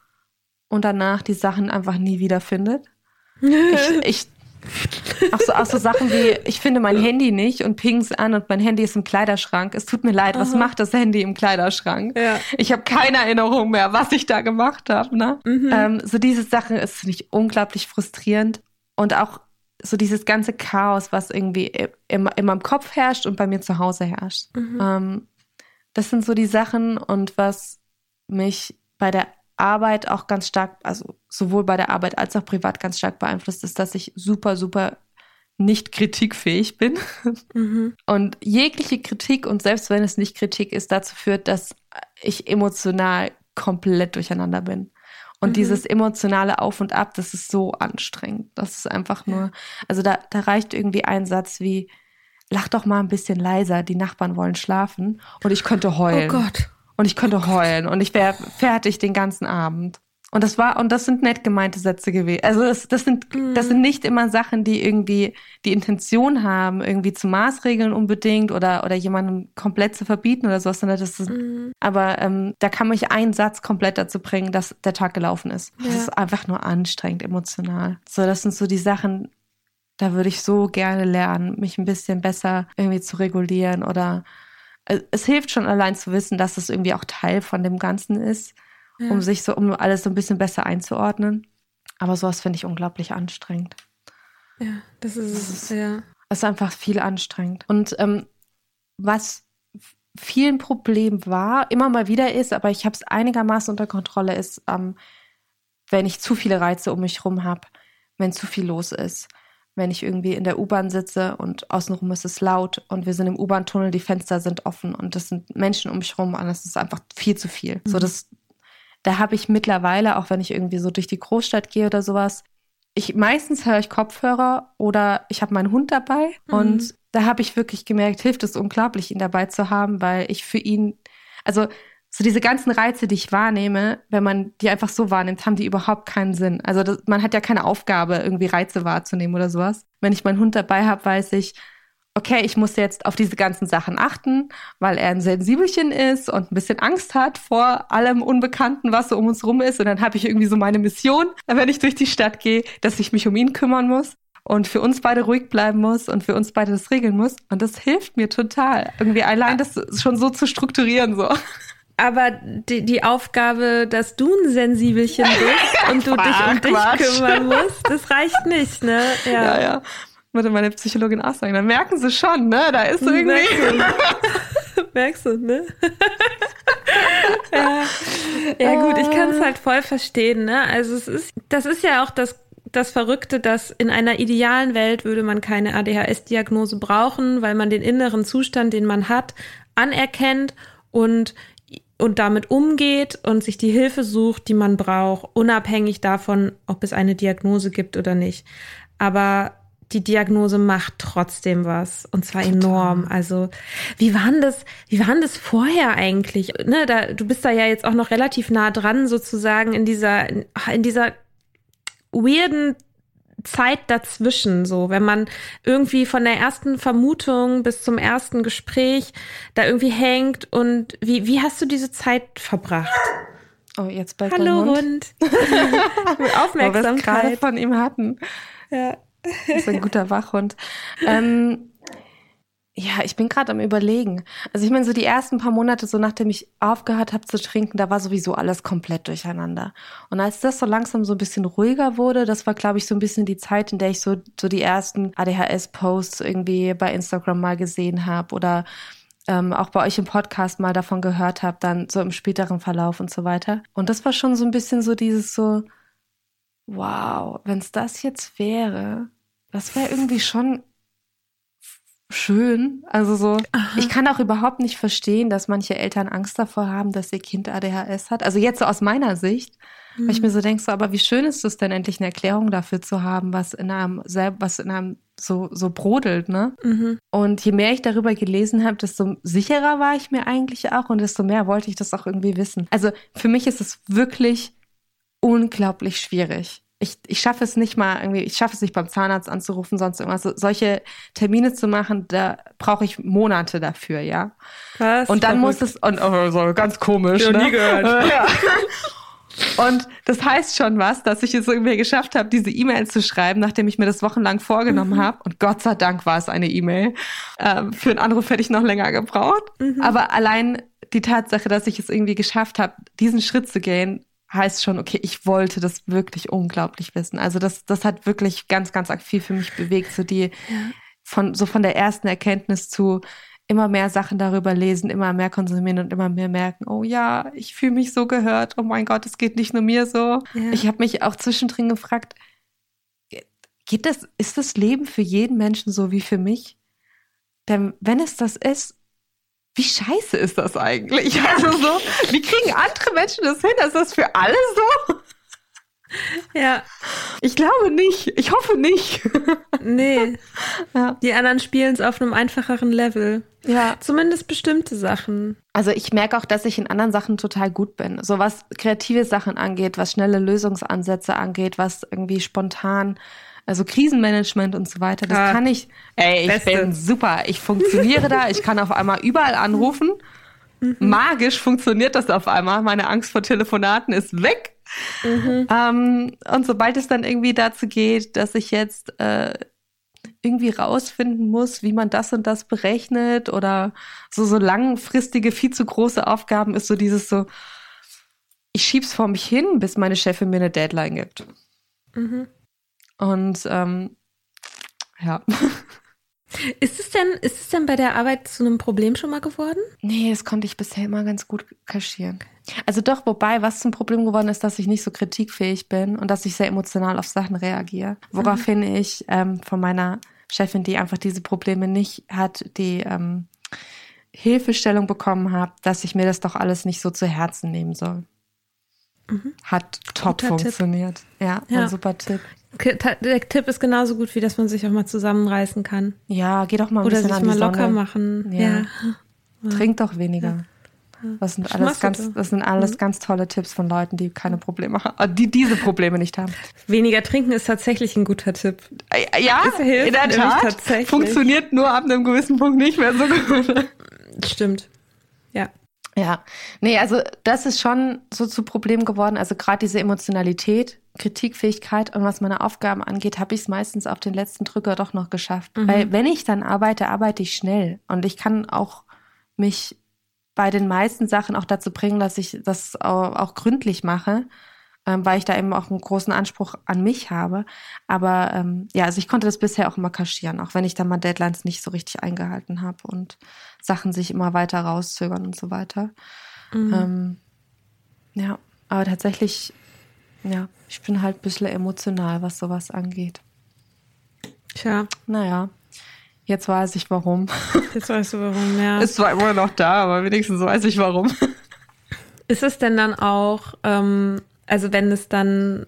und danach die Sachen einfach nie wieder findet. Ich, ich auch so, auch so Sachen wie, ich finde mein Handy nicht und ping's an und mein Handy ist im Kleiderschrank. Es tut mir leid, was macht das Handy im Kleiderschrank? Ja. Ich habe keine Erinnerung mehr, was ich da gemacht habe. Ne? Mhm. Ähm, so diese Sachen ist finde ich unglaublich frustrierend und auch so dieses ganze Chaos, was irgendwie in, in meinem Kopf herrscht und bei mir zu Hause herrscht. Mhm. Ähm, das sind so die Sachen und was mich bei der Arbeit auch ganz stark, also sowohl bei der Arbeit als auch privat ganz stark beeinflusst, ist, dass ich super, super nicht kritikfähig bin. Mhm. Und jegliche Kritik und selbst wenn es nicht Kritik ist, dazu führt, dass ich emotional komplett durcheinander bin. Und mhm. dieses emotionale Auf und Ab, das ist so anstrengend. Das ist einfach nur, also da, da reicht irgendwie ein Satz wie, lach doch mal ein bisschen leiser, die Nachbarn wollen schlafen. Und ich könnte heulen. Oh Gott. Und ich könnte oh heulen. Und ich wäre fertig den ganzen Abend. Und das war, und das sind nett gemeinte Sätze gewesen. Also das, das sind, mhm. das sind nicht immer Sachen, die irgendwie die Intention haben, irgendwie zu Maßregeln unbedingt oder, oder jemandem komplett zu verbieten oder sowas, sondern das ist, mhm. aber ähm, da kann mich ein Satz komplett dazu bringen, dass der Tag gelaufen ist. Ja. Das ist einfach nur anstrengend, emotional. So, das sind so die Sachen, da würde ich so gerne lernen, mich ein bisschen besser irgendwie zu regulieren oder äh, es hilft schon allein zu wissen, dass es irgendwie auch Teil von dem Ganzen ist ja. um sich so, um alles so ein bisschen besser einzuordnen. Aber sowas finde ich unglaublich anstrengend. Ja, das ist es, ja. Es ist einfach viel anstrengend. Und ähm, was vielen Problem war, immer mal wieder ist, aber ich habe es einigermaßen unter Kontrolle, ist, ähm, wenn ich zu viele Reize um mich herum habe, wenn zu viel los ist. Wenn ich irgendwie in der U-Bahn sitze und außenrum ist es laut und wir sind im U-Bahn-Tunnel, die Fenster sind offen und es sind Menschen um mich herum und es ist einfach viel zu viel. Mhm. So, das da habe ich mittlerweile, auch wenn ich irgendwie so durch die Großstadt gehe oder sowas, ich meistens höre ich Kopfhörer oder ich habe meinen Hund dabei mhm. und da habe ich wirklich gemerkt, hilft es unglaublich, ihn dabei zu haben, weil ich für ihn, also so diese ganzen Reize, die ich wahrnehme, wenn man die einfach so wahrnimmt, haben die überhaupt keinen Sinn. Also das, man hat ja keine Aufgabe, irgendwie Reize wahrzunehmen oder sowas. Wenn ich meinen Hund dabei habe, weiß ich, okay, ich muss jetzt auf diese ganzen Sachen achten, weil er ein Sensibelchen ist und ein bisschen Angst hat vor allem Unbekannten, was so um uns rum ist. Und dann habe ich irgendwie so meine Mission, wenn ich durch die Stadt gehe, dass ich mich um ihn kümmern muss und für uns beide ruhig bleiben muss und für uns beide das regeln muss. Und das hilft mir total, irgendwie allein das schon so zu strukturieren so. Aber die, die Aufgabe, dass du ein Sensibelchen bist und du dich um dich kümmern musst, das reicht nicht, ne? Ja, ja. ja würde meine Psychologin auch sagen. Dann merken sie schon, ne? Da ist so irgendwie. Merkst du, Merkst du ne? ja. ja, gut, ich kann es halt voll verstehen, ne? Also es ist, das ist ja auch das das Verrückte, dass in einer idealen Welt würde man keine ADHS-Diagnose brauchen, weil man den inneren Zustand, den man hat, anerkennt und und damit umgeht und sich die Hilfe sucht, die man braucht, unabhängig davon, ob es eine Diagnose gibt oder nicht. Aber die Diagnose macht trotzdem was und zwar Total. enorm. Also wie waren das? Wie waren das vorher eigentlich? Ne, da, du bist da ja jetzt auch noch relativ nah dran sozusagen in dieser in dieser weirden Zeit dazwischen, so wenn man irgendwie von der ersten Vermutung bis zum ersten Gespräch da irgendwie hängt und wie wie hast du diese Zeit verbracht? Oh, jetzt bei Hallo Hund. Hund. Aufmerksamkeit. Wir es gerade von ihm hatten. Ja. Ist ein guter Wachhund. Ähm, ja, ich bin gerade am überlegen. Also ich meine, so die ersten paar Monate, so nachdem ich aufgehört habe zu trinken, da war sowieso alles komplett durcheinander. Und als das so langsam so ein bisschen ruhiger wurde, das war, glaube ich, so ein bisschen die Zeit, in der ich so, so die ersten ADHS-Posts irgendwie bei Instagram mal gesehen habe oder ähm, auch bei euch im Podcast mal davon gehört habe, dann so im späteren Verlauf und so weiter. Und das war schon so ein bisschen so dieses so, wow, wenn es das jetzt wäre, das wäre irgendwie schon schön. Also so, Aha. ich kann auch überhaupt nicht verstehen, dass manche Eltern Angst davor haben, dass ihr Kind ADHS hat. Also jetzt so aus meiner Sicht, mhm. weil ich mir so denke, so, aber wie schön ist es denn endlich eine Erklärung dafür zu haben, was in einem selbst, was in einem so so brodelt, ne? Mhm. Und je mehr ich darüber gelesen habe, desto sicherer war ich mir eigentlich auch und desto mehr wollte ich das auch irgendwie wissen. Also für mich ist es wirklich unglaublich schwierig. Ich, ich schaffe es nicht mal irgendwie, ich schaffe es nicht beim Zahnarzt anzurufen, sonst irgendwas. solche Termine zu machen, da brauche ich Monate dafür, ja. Was? Und dann muss es, und oh, so ganz komisch. Ich ne? nie gehört. Ja. Und das heißt schon was, dass ich es irgendwie geschafft habe, diese E-Mail zu schreiben, nachdem ich mir das wochenlang vorgenommen mhm. habe. Und Gott sei Dank war es eine E-Mail. Ähm, für einen Anruf hätte ich noch länger gebraucht. Mhm. Aber allein die Tatsache, dass ich es irgendwie geschafft habe, diesen Schritt zu gehen, heißt schon, okay, ich wollte das wirklich unglaublich wissen. Also das, das hat wirklich ganz, ganz viel für mich bewegt, so die von, so von der ersten Erkenntnis zu immer mehr Sachen darüber lesen, immer mehr konsumieren und immer mehr merken, oh ja, ich fühle mich so gehört, oh mein Gott, es geht nicht nur mir so. Ja. Ich habe mich auch zwischendrin gefragt, geht das, ist das Leben für jeden Menschen so wie für mich? Denn wenn es das ist, wie scheiße ist das eigentlich? Also so, wie kriegen andere Menschen das hin? Ist das für alle so? Ja. Ich glaube nicht. Ich hoffe nicht. Nee. Ja. Die anderen spielen es auf einem einfacheren Level. Ja. Zumindest bestimmte Sachen. Also ich merke auch, dass ich in anderen Sachen total gut bin. So was kreative Sachen angeht, was schnelle Lösungsansätze angeht, was irgendwie spontan, also Krisenmanagement und so weiter, das Ah, kann ich. Ey, ich Beste. bin super. Ich funktioniere da. Ich kann auf einmal überall anrufen. Magisch funktioniert das auf einmal. Meine Angst vor Telefonaten ist weg. Ähm, und sobald es dann irgendwie dazu geht, dass ich jetzt äh, irgendwie rausfinden muss, wie man das und das berechnet oder so so langfristige, viel zu große Aufgaben ist so dieses so, ich schieb's vor mich hin, bis meine Chefin mir eine Deadline gibt. Und ähm, ja. Ist es denn, ist es denn bei der Arbeit zu einem Problem schon mal geworden? Nee, das konnte ich bisher immer ganz gut kaschieren. Also doch, wobei, was zum Problem geworden ist, dass ich nicht so kritikfähig bin und dass ich sehr emotional auf Sachen reagiere. Woraufhin ich ähm, von meiner Chefin, die einfach diese Probleme nicht hat, die ähm, Hilfestellung bekommen habe, dass ich mir das doch alles nicht so zu Herzen nehmen soll. Hat top Guter funktioniert. Ja, Ja. ein super Tipp. Der Tipp ist genauso gut, wie dass man sich auch mal zusammenreißen kann. Ja, geh doch mal ein Oder bisschen sich an mal locker Sonne. machen. Ja. Ja. Trink doch weniger. Das sind alles ganz, das sind alles ganz tolle Tipps von Leuten, die keine Probleme haben, äh, die diese Probleme nicht haben. Weniger trinken ist tatsächlich ein guter Tipp. Äh, Ja, Es hilft in der Tat. tatsächlich. Funktioniert nur ab einem gewissen Punkt nicht mehr so gut. Stimmt. Ja. Nee, also das ist schon so zu Problem geworden. Also gerade diese Emotionalität, Kritikfähigkeit und was meine Aufgaben angeht, habe ich es meistens auf den letzten Drücker doch noch geschafft. Weil wenn ich dann arbeite, arbeite ich schnell und ich kann auch mich bei den meisten Sachen auch dazu bringen, dass ich das auch, auch gründlich mache, ähm, weil ich da eben auch einen großen Anspruch an mich habe. Aber ähm, ja, also ich konnte das bisher auch immer kaschieren, auch wenn ich dann mal Deadlines nicht so richtig eingehalten habe und Sachen sich immer weiter rauszögern und so weiter. Ähm, ja, aber tatsächlich, ja, ich bin halt ein bisschen emotional, was sowas angeht. Tja, Naja, jetzt weiß ich warum. jetzt weißt du warum, ja. Ist zwar immer noch da, aber wenigstens weiß ich warum. Ist es denn dann auch, ähm, also wenn es dann,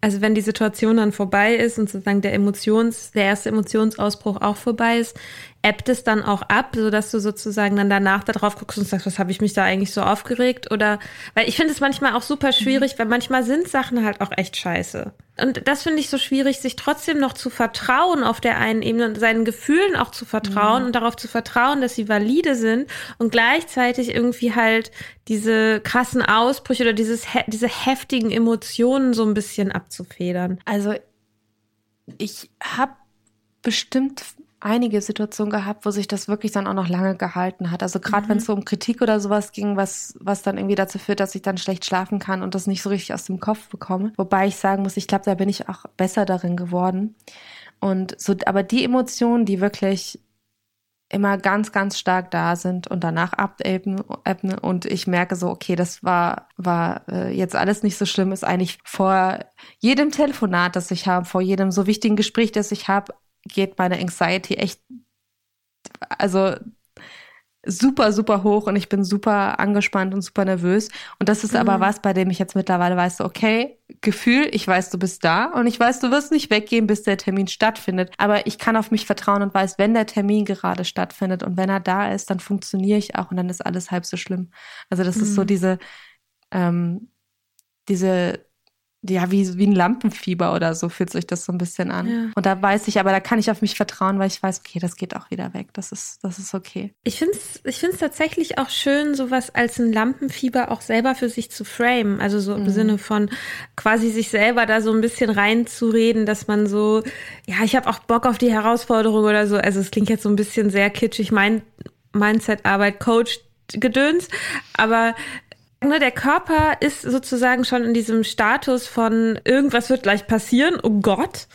also wenn die Situation dann vorbei ist und sozusagen der Emotions, der erste Emotionsausbruch auch vorbei ist, ebbt es dann auch ab, sodass du sozusagen dann danach da drauf guckst und sagst, was habe ich mich da eigentlich so aufgeregt? Oder weil ich finde es manchmal auch super schwierig, weil manchmal sind Sachen halt auch echt scheiße. Und das finde ich so schwierig, sich trotzdem noch zu vertrauen auf der einen Ebene und seinen Gefühlen auch zu vertrauen und darauf zu vertrauen, dass sie valide sind und gleichzeitig irgendwie halt diese krassen Ausbrüche oder dieses, diese heftigen Emotionen so ein bisschen abzufedern. Also ich habe bestimmt einige Situationen gehabt, wo sich das wirklich dann auch noch lange gehalten hat. Also gerade wenn es so um Kritik oder sowas ging, was, was dann irgendwie dazu führt, dass ich dann schlecht schlafen kann und das nicht so richtig aus dem Kopf bekomme. Wobei ich sagen muss, ich glaube, da bin ich auch besser darin geworden. Und so, aber die Emotionen, die wirklich immer ganz, ganz stark da sind und danach abebben ebben und ich merke so, okay, das war, war äh, jetzt alles nicht so schlimm, ist eigentlich vor jedem Telefonat, das ich habe, vor jedem so wichtigen Gespräch, das ich habe, geht meine Anxiety echt, also super, super hoch und ich bin super angespannt und super nervös. Und das ist aber was, bei dem ich jetzt mittlerweile weiß, okay, Gefühl, ich weiß, du bist da und ich weiß, du wirst nicht weggehen, bis der Termin stattfindet. Aber ich kann auf mich vertrauen und weiß, wenn der Termin gerade stattfindet und wenn er da ist, dann funktioniere ich auch und dann ist alles halb so schlimm. Also das ist so diese, ähm, diese ja, wie, wie ein Lampenfieber oder so fühlt sich das so ein bisschen an. Ja. Und da weiß ich, aber da kann ich auf mich vertrauen, weil ich weiß, okay, das geht auch wieder weg. Das ist, das ist okay. Ich finde es ich find's tatsächlich auch schön, sowas als ein Lampenfieber auch selber für sich zu framen. Also so im Sinne von quasi sich selber da so ein bisschen reinzureden, dass man so, ja, ich habe auch Bock auf die Herausforderung oder so. Also es klingt jetzt so ein bisschen sehr kitschig, mein Mindset-Arbeit, Coach, Gedöns, aber der Körper ist sozusagen schon in diesem Status von irgendwas wird gleich passieren, oh Gott.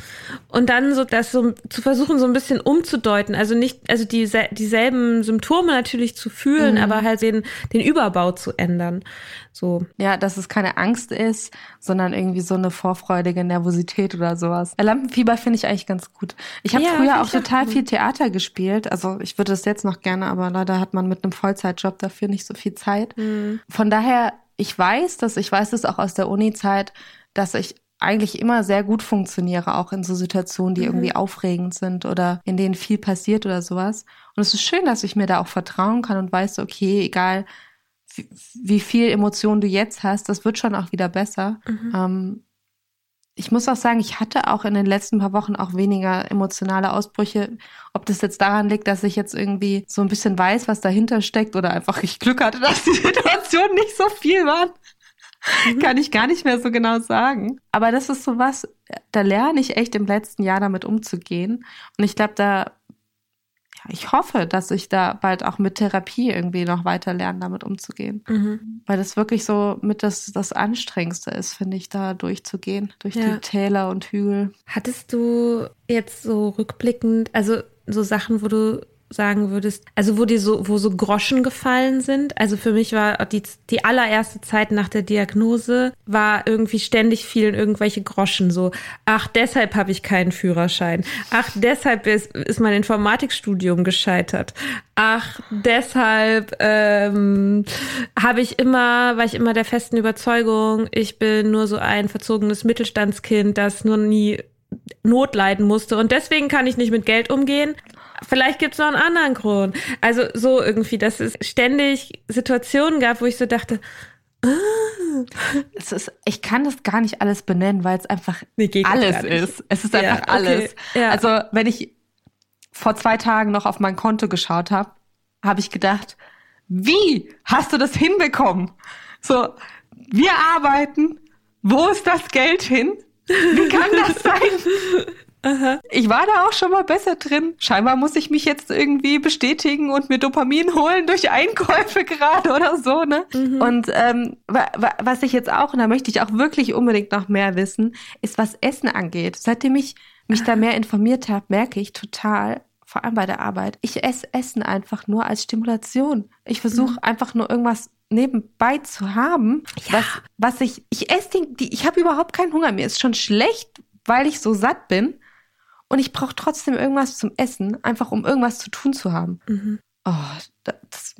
Und dann so das so zu versuchen, so ein bisschen umzudeuten. Also nicht, also die, dieselben Symptome natürlich zu fühlen, aber halt den, den Überbau zu ändern. So. Ja, dass es keine Angst ist, sondern irgendwie so eine vorfreudige Nervosität oder sowas. Lampenfieber finde ich eigentlich ganz gut. Ich habe Ja, früher auch auch total gut. viel Theater gespielt. Also ich würde das jetzt noch gerne, aber leider hat man mit einem Vollzeitjob dafür nicht so viel Zeit. Mhm. Von daher, ich weiß das, ich weiß das auch aus der Uni-Zeit, dass ich eigentlich immer sehr gut funktioniere, auch in so Situationen, die mhm. irgendwie aufregend sind oder in denen viel passiert oder sowas. Und es ist schön, dass ich mir da auch vertrauen kann und weiß, okay, egal wie, wie viel Emotionen du jetzt hast, das wird schon auch wieder besser. Mhm. Ähm, ich muss auch sagen, ich hatte auch in den letzten paar Wochen auch weniger emotionale Ausbrüche. Ob das jetzt daran liegt, dass ich jetzt irgendwie so ein bisschen weiß, was dahinter steckt oder einfach ich Glück hatte, dass die Situationen nicht so viel waren. Mhm. Kann ich gar nicht mehr so genau sagen. Aber das ist so was, da lerne ich echt im letzten Jahr damit umzugehen. Und ich glaube, da, ja, ich hoffe, dass ich da bald auch mit Therapie irgendwie noch weiter lerne, damit umzugehen. Mhm. Weil das wirklich so mit das, das Anstrengendste ist, finde ich, da durchzugehen, durch ja. die Täler und Hügel. Hattest du jetzt so rückblickend, also so Sachen, wo du sagen würdest, also wo die so, wo so Groschen gefallen sind. Also für mich war die, die allererste Zeit nach der Diagnose war irgendwie ständig fielen irgendwelche Groschen so. Ach, deshalb habe ich keinen Führerschein. Ach, deshalb ist, ist mein Informatikstudium gescheitert. Ach, deshalb ähm, habe ich immer, war ich immer der festen Überzeugung, ich bin nur so ein verzogenes Mittelstandskind, das nur nie Not leiden musste und deswegen kann ich nicht mit Geld umgehen. Vielleicht gibt es noch einen anderen Grund. Also so irgendwie, dass es ständig Situationen gab, wo ich so dachte, es ist, ich kann das gar nicht alles benennen, weil es einfach alles ist. Es ist einfach ja, alles. Okay, ja. Also wenn ich vor zwei Tagen noch auf mein Konto geschaut habe, habe ich gedacht, wie hast du das hinbekommen? So, wir arbeiten, wo ist das Geld hin? Wie kann das sein? Aha. Ich war da auch schon mal besser drin. Scheinbar muss ich mich jetzt irgendwie bestätigen und mir Dopamin holen durch Einkäufe gerade oder so, ne? Mhm. Und ähm, was ich jetzt auch, und da möchte ich auch wirklich unbedingt noch mehr wissen, ist, was Essen angeht. Seitdem ich mich da mehr informiert habe, merke ich total, vor allem bei der Arbeit, ich esse Essen einfach nur als Stimulation. Ich versuche mhm. einfach nur irgendwas nebenbei zu haben, ja. was, was ich, ich esse die, die ich habe überhaupt keinen Hunger. Mir ist schon schlecht, weil ich so satt bin. Und ich brauche trotzdem irgendwas zum Essen, einfach um irgendwas zu tun zu haben. Mhm. Oh, das, das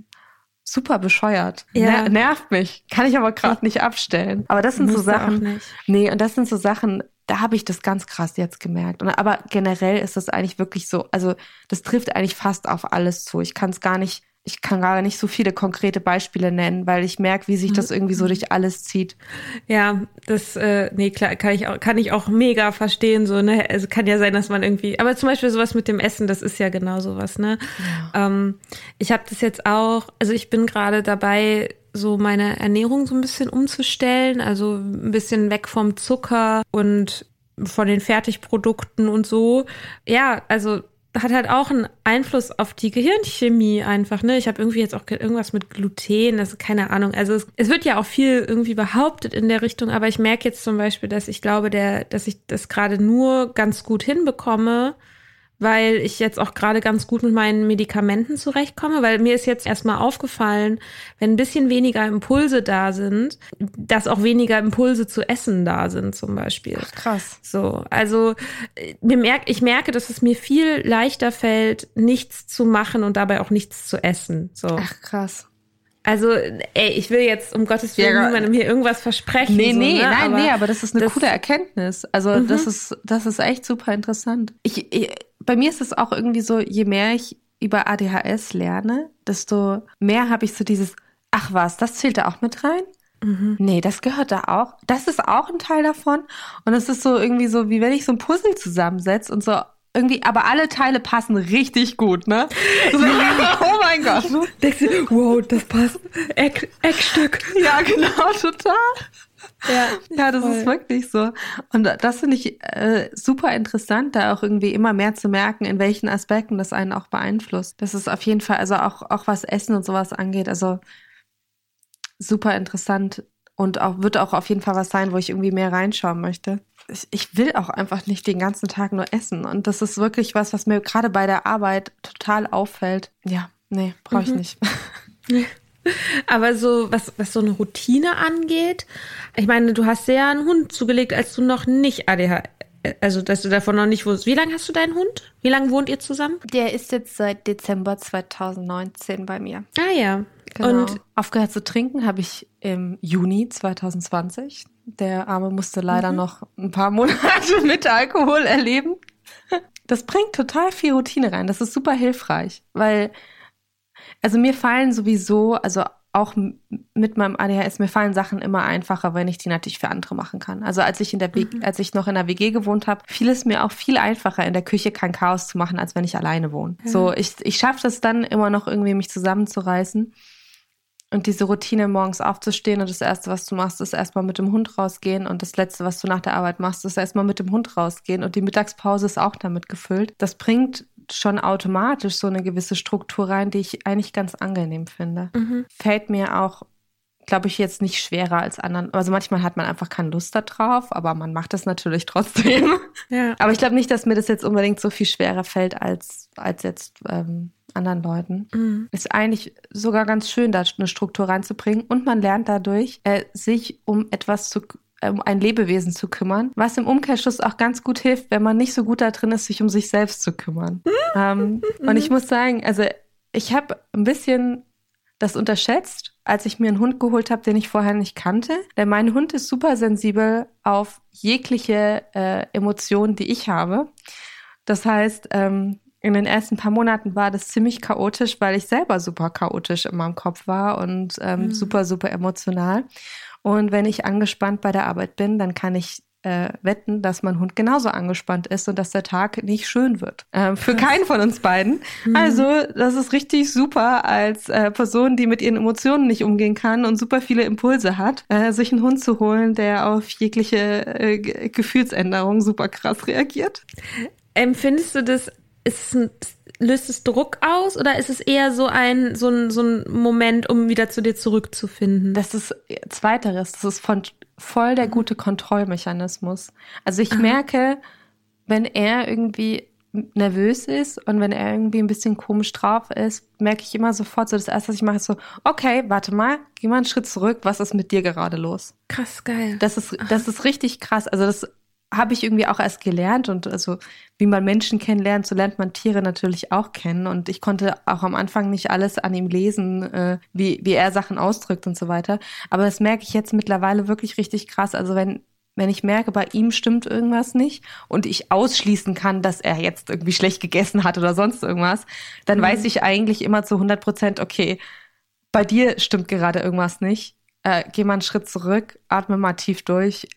super bescheuert. Ja. Ner nervt mich. Kann ich aber gerade nicht abstellen. Aber das sind so Sachen. Nee, und das sind so Sachen, da habe ich das ganz krass jetzt gemerkt. Und, aber generell ist das eigentlich wirklich so, also das trifft eigentlich fast auf alles zu. Ich kann es gar nicht ich kann gar nicht so viele konkrete Beispiele nennen, weil ich merke, wie sich das irgendwie so durch alles zieht. Ja, das, äh, nee, klar, kann ich auch, kann ich auch mega verstehen, so, ne, also kann ja sein, dass man irgendwie, aber zum Beispiel sowas mit dem Essen, das ist ja genau sowas, ne. Ja. Ähm, ich habe das jetzt auch, also ich bin gerade dabei, so meine Ernährung so ein bisschen umzustellen, also ein bisschen weg vom Zucker und von den Fertigprodukten und so. Ja, also hat halt auch einen Einfluss auf die Gehirnchemie einfach, ne? Ich habe irgendwie jetzt auch irgendwas mit Gluten, das ist keine Ahnung. Also es, es, wird ja auch viel irgendwie behauptet in der Richtung, aber ich merke jetzt zum Beispiel, dass ich glaube, der, dass ich das gerade nur ganz gut hinbekomme, weil ich jetzt auch gerade ganz gut mit meinen Medikamenten zurechtkomme, weil mir ist jetzt erstmal aufgefallen, wenn ein bisschen weniger Impulse da sind, dass auch weniger Impulse zu essen da sind zum Beispiel. Ach, krass. So, also mir merk, ich merke, dass es mir viel leichter fällt, nichts zu machen und dabei auch nichts zu essen. So. Ach, krass. Also, ey, ich will jetzt um Gottes Willen ja, niemandem hier irgendwas versprechen. Nee, nee, so, ne? nein, aber nee, aber das ist eine das, coole Erkenntnis. Also, mhm. das ist, das ist echt super interessant. Ich, ich, bei mir ist es auch irgendwie so, je mehr ich über ADHS lerne, desto mehr habe ich so dieses, ach was, das zählt da auch mit rein? Mhm. Nee, das gehört da auch. Das ist auch ein Teil davon. Und es ist so irgendwie so, wie wenn ich so ein Puzzle zusammensetze und so, irgendwie, aber alle Teile passen richtig gut, ne? So, oh mein Gott. Denkst du, wow, das passt. Eck, Eckstück. Ja, genau, total. Ja, ja, das voll. ist wirklich so. Und das finde ich äh, super interessant, da auch irgendwie immer mehr zu merken, in welchen Aspekten das einen auch beeinflusst. Das ist auf jeden Fall, also auch, auch was Essen und sowas angeht, also super interessant und auch wird auch auf jeden Fall was sein, wo ich irgendwie mehr reinschauen möchte ich, ich will auch einfach nicht den ganzen Tag nur essen. Und das ist wirklich was, was mir gerade bei der Arbeit total auffällt. Ja, nee, brauche ich mhm. nicht. Aber so, was, was so eine Routine angeht, ich meine, du hast ja einen Hund zugelegt, als du noch nicht ADHS also dass du davon noch nicht wusstest. Wie lange hast du deinen Hund? Wie lange wohnt ihr zusammen? Der ist jetzt seit Dezember 2019 bei mir. Ah ja. Genau. Und aufgehört zu trinken habe ich im Juni 2020. Der Arme musste leider Mhm. noch ein paar Monate mit Alkohol erleben. Das bringt total viel Routine rein. Das ist super hilfreich, weil also mir fallen sowieso, also auch mit meinem ADHS, mir fallen Sachen immer einfacher, wenn ich die natürlich für andere machen kann. Also als ich in der W- als ich noch in der WG gewohnt habe, fiel es mir auch viel einfacher, in der Küche kein Chaos zu machen, als wenn ich alleine wohne. So, ich, ich schaffe das dann immer noch irgendwie, mich zusammenzureißen. Und diese Routine, morgens aufzustehen und das Erste, was du machst, ist erstmal mit dem Hund rausgehen und das Letzte, was du nach der Arbeit machst, ist erstmal mit dem Hund rausgehen und die Mittagspause ist auch damit gefüllt. Das bringt schon automatisch so eine gewisse Struktur rein, die ich eigentlich ganz angenehm finde. Fällt mir auch, glaube ich, jetzt nicht schwerer als anderen. Also manchmal hat man einfach keine Lust darauf, aber man macht es natürlich trotzdem. ja. Aber ich glaube nicht, dass mir das jetzt unbedingt so viel schwerer fällt als, als jetzt ähm, anderen Leuten. Mhm. Ist eigentlich sogar ganz schön, da eine Struktur reinzubringen. Und man lernt dadurch, äh, sich um etwas zu um ein Lebewesen zu kümmern, was im Umkehrschluss auch ganz gut hilft, wenn man nicht so gut da drin ist, sich um sich selbst zu kümmern. ähm, und ich muss sagen, also ich habe ein bisschen das unterschätzt, als ich mir einen Hund geholt habe, den ich vorher nicht kannte. Denn mein Hund ist super sensibel auf jegliche äh, Emotionen, die ich habe. Das heißt, ähm, in den ersten paar Monaten war das ziemlich chaotisch, weil ich selber super chaotisch in meinem Kopf war und ähm, super, super emotional. Und wenn ich angespannt bei der Arbeit bin, dann kann ich äh, wetten, dass mein Hund genauso angespannt ist und dass der Tag nicht schön wird. Ähm, für keinen von uns beiden. Also, das ist richtig super als äh, Person, die mit ihren Emotionen nicht umgehen kann und super viele Impulse hat, äh, sich einen Hund zu holen, der auf jegliche äh, Ge- Gefühlsänderung super krass reagiert. Empfindest du das, ist es ein, löst es Druck aus oder ist es eher so ein, so ein, so ein Moment, um wieder zu dir zurückzufinden? Das ist zweiteres. Das ist von voll der gute Kontrollmechanismus. Also ich merke, wenn er irgendwie nervös ist und wenn er irgendwie ein bisschen komisch drauf ist, merke ich immer sofort so, das erste, was ich mache, ist so, okay, warte mal, geh mal einen Schritt zurück, was ist mit dir gerade los? Krass geil. Das ist, das ist richtig krass. Also das habe ich irgendwie auch erst gelernt und also wie man Menschen kennenlernt, so lernt man Tiere natürlich auch kennen und ich konnte auch am Anfang nicht alles an ihm lesen, äh, wie, wie er Sachen ausdrückt und so weiter. Aber das merke ich jetzt mittlerweile wirklich richtig krass. Also wenn wenn ich merke, bei ihm stimmt irgendwas nicht und ich ausschließen kann, dass er jetzt irgendwie schlecht gegessen hat oder sonst irgendwas, dann weiß ich eigentlich immer zu 100 Prozent, okay, bei dir stimmt gerade irgendwas nicht. Äh, geh mal einen Schritt zurück, atme mal tief durch,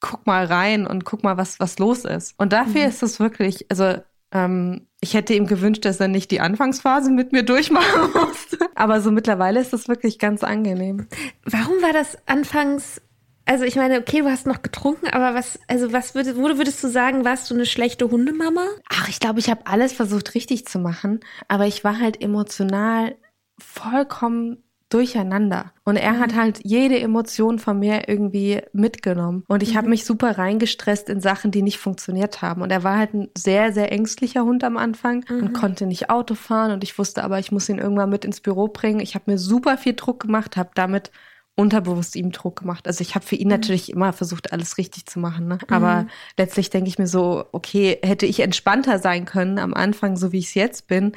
guck mal rein und guck mal, was, was los ist. Und dafür ist es wirklich, also ähm, ich hätte ihm gewünscht, dass er nicht die Anfangsphase mit mir durchmachen musste. Aber so mittlerweile ist es wirklich ganz angenehm. Warum war das anfangs, also ich meine, okay, du hast noch getrunken, aber was, also was würdest, wo würdest du sagen, warst du eine schlechte Hundemama? Ach, ich glaube, ich habe alles versucht richtig zu machen, aber ich war halt emotional vollkommen durcheinander. Und er hat halt jede Emotion von mir irgendwie mitgenommen. Und ich habe mich super reingestresst in Sachen, die nicht funktioniert haben. Und er war halt ein sehr, sehr ängstlicher Hund am Anfang und konnte nicht Auto fahren. Und ich wusste aber, ich muss ihn irgendwann mit ins Büro bringen. Ich habe mir super viel Druck gemacht, habe damit unterbewusst ihm Druck gemacht. Also ich habe für ihn natürlich immer versucht, alles richtig zu machen. Ne? Aber letztlich denke ich mir so, okay, hätte ich entspannter sein können am Anfang, so wie ich es jetzt bin,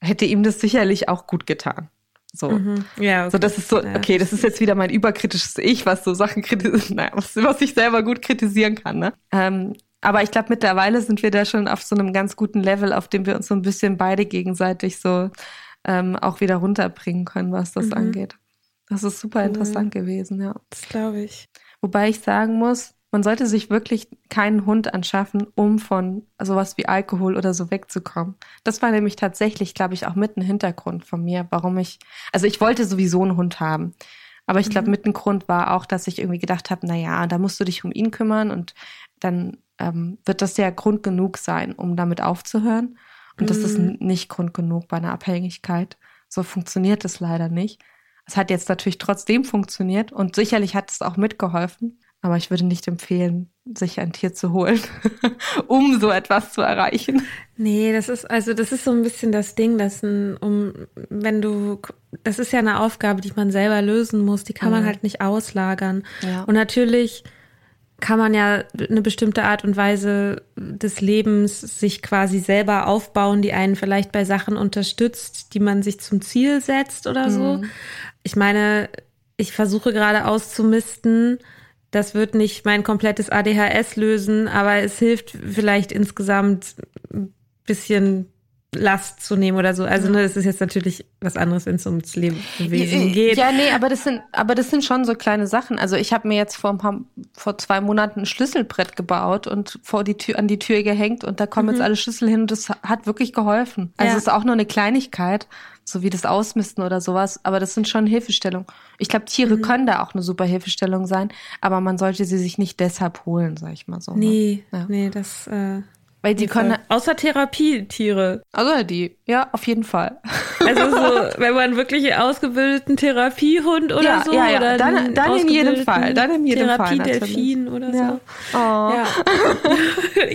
hätte ihm das sicherlich auch gut getan. So. Ja. So, das ist so, okay, das ist jetzt wieder mein überkritisches Ich, was so Sachen kritisiert, naja, was, was ich selber gut kritisieren kann, ne? Ähm, aber ich glaube, mittlerweile sind wir da schon auf so einem ganz guten Level, auf dem wir uns so ein bisschen beide gegenseitig so ähm, auch wieder runterbringen können, was das angeht. Das ist super interessant gewesen, ja. Das glaube ich. Wobei ich sagen muss, man sollte sich wirklich keinen Hund anschaffen, um von sowas wie Alkohol oder so wegzukommen. Das war nämlich tatsächlich, glaube ich, auch mit ein Hintergrund von mir, warum ich, also ich wollte sowieso einen Hund haben. Aber ich glaube, mit ein Grund war auch, dass ich irgendwie gedacht habe, na ja, da musst du dich um ihn kümmern und dann ähm, wird das ja Grund genug sein, um damit aufzuhören. Und das ist n- nicht Grund genug bei einer Abhängigkeit. So funktioniert es leider nicht. Es hat jetzt natürlich trotzdem funktioniert und sicherlich hat es auch mitgeholfen. Aber ich würde nicht empfehlen, sich ein Tier zu holen, um so etwas zu erreichen. Nee, das ist, also das ist so ein bisschen das Ding, dass ein, um, wenn du, das ist ja eine Aufgabe, die man selber lösen muss, die kann man halt nicht auslagern. Ja. Und natürlich kann man ja eine bestimmte Art und Weise des Lebens sich quasi selber aufbauen, die einen vielleicht bei Sachen unterstützt, die man sich zum Ziel setzt oder so. Mhm. Ich meine, ich versuche gerade auszumisten, das wird nicht mein komplettes ADHS lösen, aber es hilft vielleicht insgesamt ein bisschen Last zu nehmen oder so. Also ne, das ist jetzt natürlich was anderes, wenn es ums Lebewesen geht. Ja, nee, aber das sind, aber das sind schon so kleine Sachen. Also ich habe mir jetzt vor ein paar, vor zwei Monaten ein Schlüsselbrett gebaut und vor die Tür an die Tür gehängt und da kommen mhm. jetzt alle Schlüssel hin und das hat wirklich geholfen. Also ja. es ist auch nur eine Kleinigkeit, so wie das Ausmisten oder sowas, aber das sind schon Hilfestellungen. Ich glaube, Tiere mhm. können da auch eine super Hilfestellung sein, aber man sollte sie sich nicht deshalb holen, sag ich mal so. Ne? Nee, ne? ja. nee, das äh weil die können. Außer Therapietiere. Also die, ja, auf jeden Fall. Also so, wenn man wirklich ausgebildeten Therapiehund oder ja, so. Ja, ja, oder dann, dann in jedem Fall. Dann in jedem Therapiedelfin oder ja. so. Oh. Ja.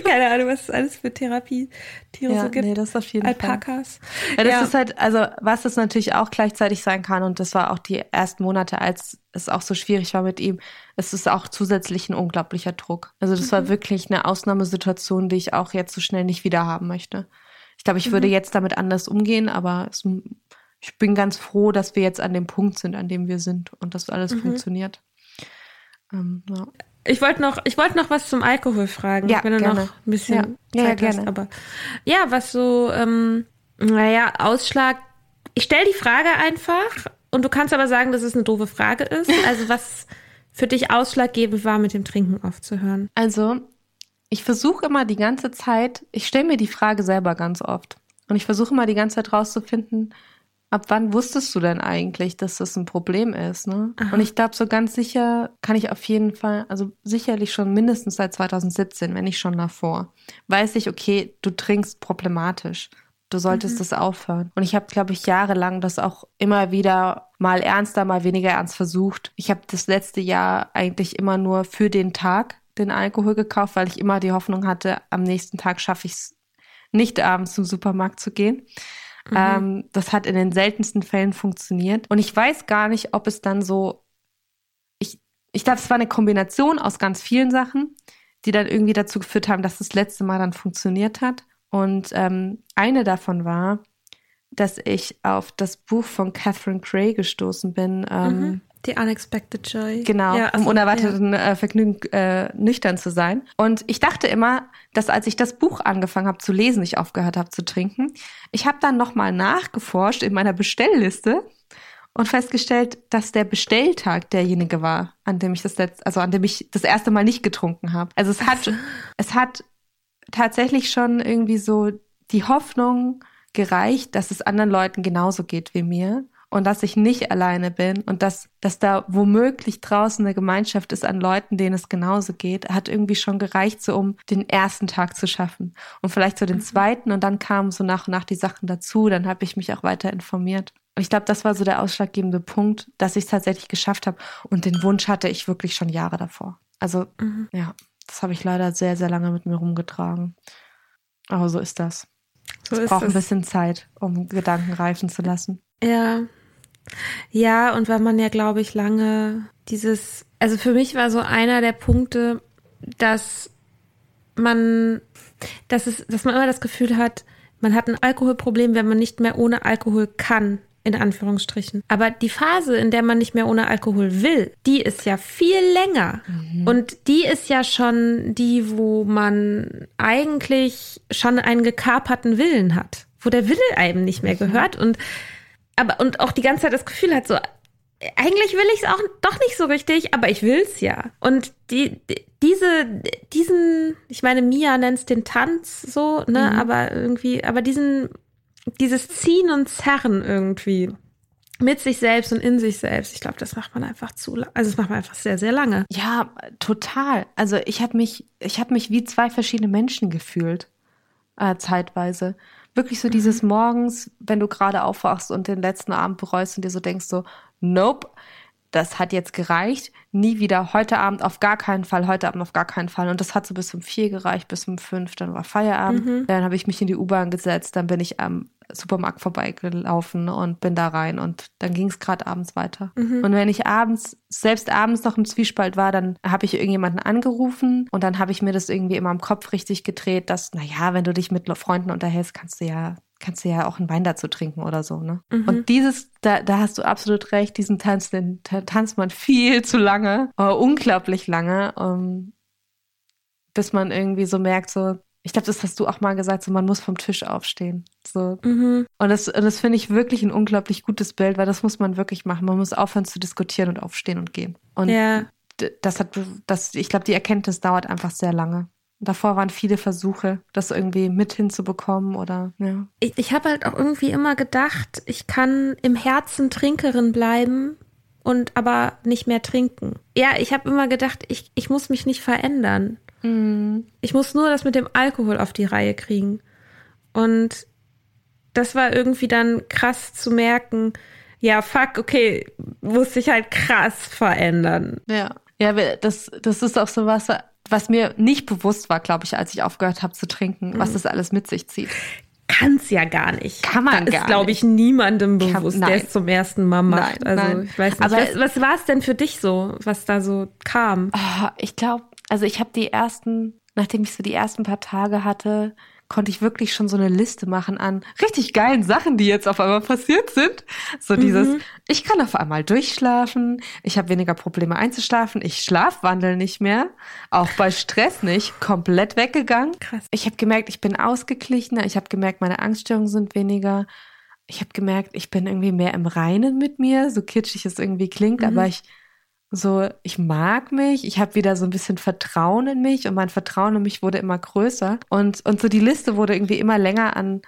Keine Ahnung, was es alles für Therapietiere so gibt. Nee, das auf jeden Alpakas. Fall. Ja, das ist halt, also was es natürlich auch gleichzeitig sein kann, und das war auch die ersten Monate, als es auch so schwierig war mit ihm, es ist auch zusätzlich ein unglaublicher Druck. Also das mhm. war wirklich eine Ausnahmesituation, die ich auch jetzt so schnell nicht wieder haben möchte. Ich glaube, ich mhm. würde jetzt damit anders umgehen, aber es, ich bin ganz froh, dass wir jetzt an dem Punkt sind, an dem wir sind und dass alles mhm. funktioniert. Ähm, ja. Ich wollte noch, ich wollte noch was zum Alkohol fragen, ja, wenn du gerne. noch ein bisschen ja, Zeit ja, hast. Aber ja, was so, ähm, naja, Ausschlag. Ich stelle die Frage einfach und du kannst aber sagen, dass es eine doofe Frage ist. Also was für dich ausschlaggebend war, mit dem Trinken aufzuhören? Also, ich versuche immer die ganze Zeit, ich stelle mir die Frage selber ganz oft. Und ich versuche immer die ganze Zeit rauszufinden, ab wann wusstest du denn eigentlich, dass das ein Problem ist? Ne? Und ich glaube, so ganz sicher kann ich auf jeden Fall, also sicherlich schon mindestens seit 2017, wenn nicht schon davor, weiß ich, okay, du trinkst problematisch. Du solltest mhm. das aufhören. Und ich habe, glaube ich, jahrelang das auch immer wieder mal ernster, mal weniger ernst versucht. Ich habe das letzte Jahr eigentlich immer nur für den Tag den Alkohol gekauft, weil ich immer die Hoffnung hatte, am nächsten Tag schaffe ich es nicht abends zum Supermarkt zu gehen. Mhm. Ähm, das hat in den seltensten Fällen funktioniert. Und ich weiß gar nicht, ob es dann so. Ich, ich glaube, es war eine Kombination aus ganz vielen Sachen, die dann irgendwie dazu geführt haben, dass das letzte Mal dann funktioniert hat. Und ähm, eine davon war, dass ich auf das Buch von Catherine Gray gestoßen bin. Ähm, mhm. The Unexpected Joy. Genau, ja, also, um unerwarteten ja. äh, Vergnügen äh, nüchtern zu sein. Und ich dachte immer, dass als ich das Buch angefangen habe zu lesen, ich aufgehört habe zu trinken. Ich habe dann nochmal nachgeforscht in meiner Bestellliste und festgestellt, dass der Bestelltag derjenige war, an dem ich das letzte, also an dem ich das erste Mal nicht getrunken habe. Also es hat, es hat tatsächlich schon irgendwie so die Hoffnung gereicht, dass es anderen Leuten genauso geht wie mir und dass ich nicht alleine bin und dass, dass da womöglich draußen eine Gemeinschaft ist an Leuten, denen es genauso geht, hat irgendwie schon gereicht, so um den ersten Tag zu schaffen und vielleicht so den mhm. zweiten und dann kamen so nach und nach die Sachen dazu, dann habe ich mich auch weiter informiert. Und ich glaube, das war so der ausschlaggebende Punkt, dass ich es tatsächlich geschafft habe und den Wunsch hatte ich wirklich schon Jahre davor. Also mhm. ja. Das habe ich leider sehr, sehr lange mit mir rumgetragen. Aber so ist das. So es braucht ein bisschen Zeit, um Gedanken reifen zu lassen. Ja. Ja, und weil man ja, glaube ich, lange dieses, also für mich war so einer der Punkte, dass man, dass es, dass man immer das Gefühl hat, man hat ein Alkoholproblem, wenn man nicht mehr ohne Alkohol kann in Anführungsstrichen. Aber die Phase, in der man nicht mehr ohne Alkohol will, die ist ja viel länger. Mhm. Und die ist ja schon die, wo man eigentlich schon einen gekaperten Willen hat, wo der Wille einem nicht mehr gehört und aber und auch die ganze Zeit das Gefühl hat, so eigentlich will ich es auch doch nicht so richtig, aber ich will es ja. Und die, die, diese, diesen, ich meine, Mia nennt es den Tanz so, ne, mhm. aber irgendwie, aber diesen dieses Ziehen und Zerren irgendwie mit sich selbst und in sich selbst. Ich glaube, das macht man einfach zu, also das macht man einfach sehr, sehr lange. Ja, total. Also ich habe mich, ich habe mich wie zwei verschiedene Menschen gefühlt, äh, zeitweise. Wirklich so mhm. dieses Morgens, wenn du gerade aufwachst und den letzten Abend bereust und dir so denkst so, nope, das hat jetzt gereicht, nie wieder, heute Abend auf gar keinen Fall, heute Abend auf gar keinen Fall. Und das hat so bis um vier gereicht, bis um fünf, dann war Feierabend. Mhm. Dann habe ich mich in die U-Bahn gesetzt, dann bin ich am Supermarkt vorbeigelaufen und bin da rein und dann ging es gerade abends weiter. Mhm. Und wenn ich abends, selbst abends noch im Zwiespalt war, dann habe ich irgendjemanden angerufen und dann habe ich mir das irgendwie immer im Kopf richtig gedreht, dass, naja, wenn du dich mit Freunden unterhältst, kannst du ja kannst du ja auch einen Wein dazu trinken oder so, ne? Mhm. Und dieses, da, da hast du absolut recht, diesen Tanz, den tanzt man viel zu lange, äh, unglaublich lange, um, ähm, bis man irgendwie so merkt, so, ich glaube, das hast du auch mal gesagt, so man muss vom Tisch aufstehen. So. Mhm. Und das, das finde ich wirklich ein unglaublich gutes Bild, weil das muss man wirklich machen. Man muss aufhören zu diskutieren und aufstehen und gehen. Und ja. das hat, das, ich glaube, die Erkenntnis dauert einfach sehr lange. Davor waren viele Versuche, das irgendwie mit hinzubekommen oder ja. Ich, ich habe halt auch irgendwie immer gedacht, ich kann im Herzen Trinkerin bleiben und aber nicht mehr trinken. Ja, ich habe immer gedacht, ich, ich muss mich nicht verändern. Mhm. Ich muss nur das mit dem Alkohol auf die Reihe kriegen. Und das war irgendwie dann krass zu merken, ja, fuck, okay, muss sich halt krass verändern. Ja. Ja, das, das ist auch so was, was mir nicht bewusst war, glaube ich, als ich aufgehört habe zu trinken, mhm. was das alles mit sich zieht. Kann es ja gar nicht. Kann man da gar ist, glaube ich, niemandem bewusst, der es zum ersten Mal macht. Nein, also nein. ich weiß nicht. Aber was, was war es denn für dich so, was da so kam? Oh, ich glaube, also ich habe die ersten, nachdem ich so die ersten paar Tage hatte, konnte ich wirklich schon so eine Liste machen an richtig geilen Sachen, die jetzt auf einmal passiert sind. So dieses, mhm. ich kann auf einmal durchschlafen, ich habe weniger Probleme einzuschlafen, ich schlafwandel nicht mehr, auch bei Stress nicht, komplett weggegangen. Krass. Ich habe gemerkt, ich bin ausgeglichener, ich habe gemerkt, meine Angststörungen sind weniger. Ich habe gemerkt, ich bin irgendwie mehr im Reinen mit mir, so kitschig es irgendwie klingt, mhm. aber ich so, ich mag mich, ich habe wieder so ein bisschen Vertrauen in mich und mein Vertrauen in mich wurde immer größer. Und, und so die Liste wurde irgendwie immer länger an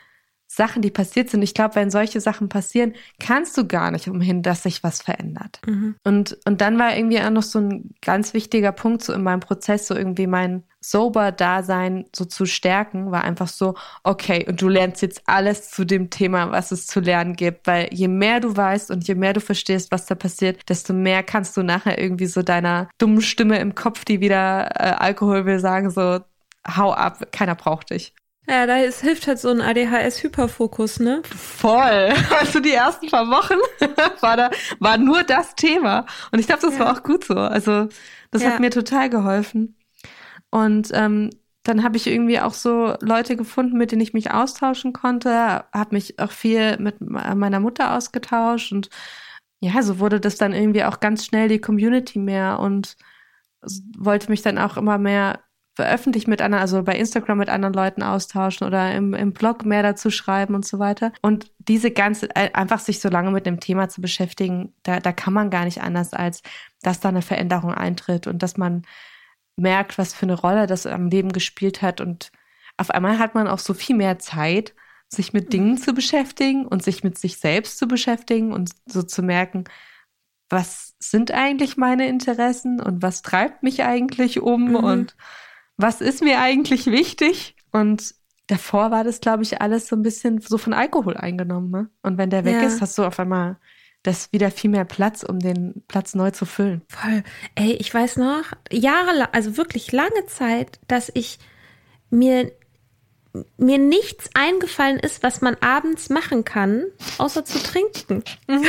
Sachen, die passiert sind. Ich glaube, wenn solche Sachen passieren, kannst du gar nicht umhin, dass sich was verändert. Mhm. Und, und dann war irgendwie auch noch so ein ganz wichtiger Punkt so in meinem Prozess, so irgendwie mein Sober-Dasein so zu stärken, war einfach so, okay, und du lernst jetzt alles zu dem Thema, was es zu lernen gibt, weil je mehr du weißt und je mehr du verstehst, was da passiert, desto mehr kannst du nachher irgendwie so deiner dummen Stimme im Kopf, die wieder äh, Alkohol will, sagen, so, hau ab, keiner braucht dich. Ja, da ist, hilft halt so ein ADHS-Hyperfokus, ne? Voll. Also die ersten paar Wochen war da, war nur das Thema. Und ich glaube, das ja. war auch gut so. Also das ja. hat mir total geholfen. Und ähm, dann habe ich irgendwie auch so Leute gefunden, mit denen ich mich austauschen konnte, habe mich auch viel mit meiner Mutter ausgetauscht und ja, so wurde das dann irgendwie auch ganz schnell die Community mehr und wollte mich dann auch immer mehr veröffentlicht mit anderen, also bei Instagram mit anderen Leuten austauschen oder im, im Blog mehr dazu schreiben und so weiter. Und diese ganze, äh, einfach sich so lange mit dem Thema zu beschäftigen, da, da kann man gar nicht anders, als dass da eine Veränderung eintritt und dass man merkt, was für eine Rolle das am Leben gespielt hat. Und auf einmal hat man auch so viel mehr Zeit, sich mit Dingen zu beschäftigen und sich mit sich selbst zu beschäftigen und so zu merken, was sind eigentlich meine Interessen und was treibt mich eigentlich um mhm. und was ist mir eigentlich wichtig? Und davor war das, glaube ich, alles so ein bisschen so von Alkohol eingenommen. Ne? Und wenn der weg ja. ist, hast du auf einmal das wieder viel mehr Platz, um den Platz neu zu füllen. Voll. Ey, ich weiß noch, jahrelang, also wirklich lange Zeit, dass ich mir mir nichts eingefallen ist, was man abends machen kann, außer zu trinken.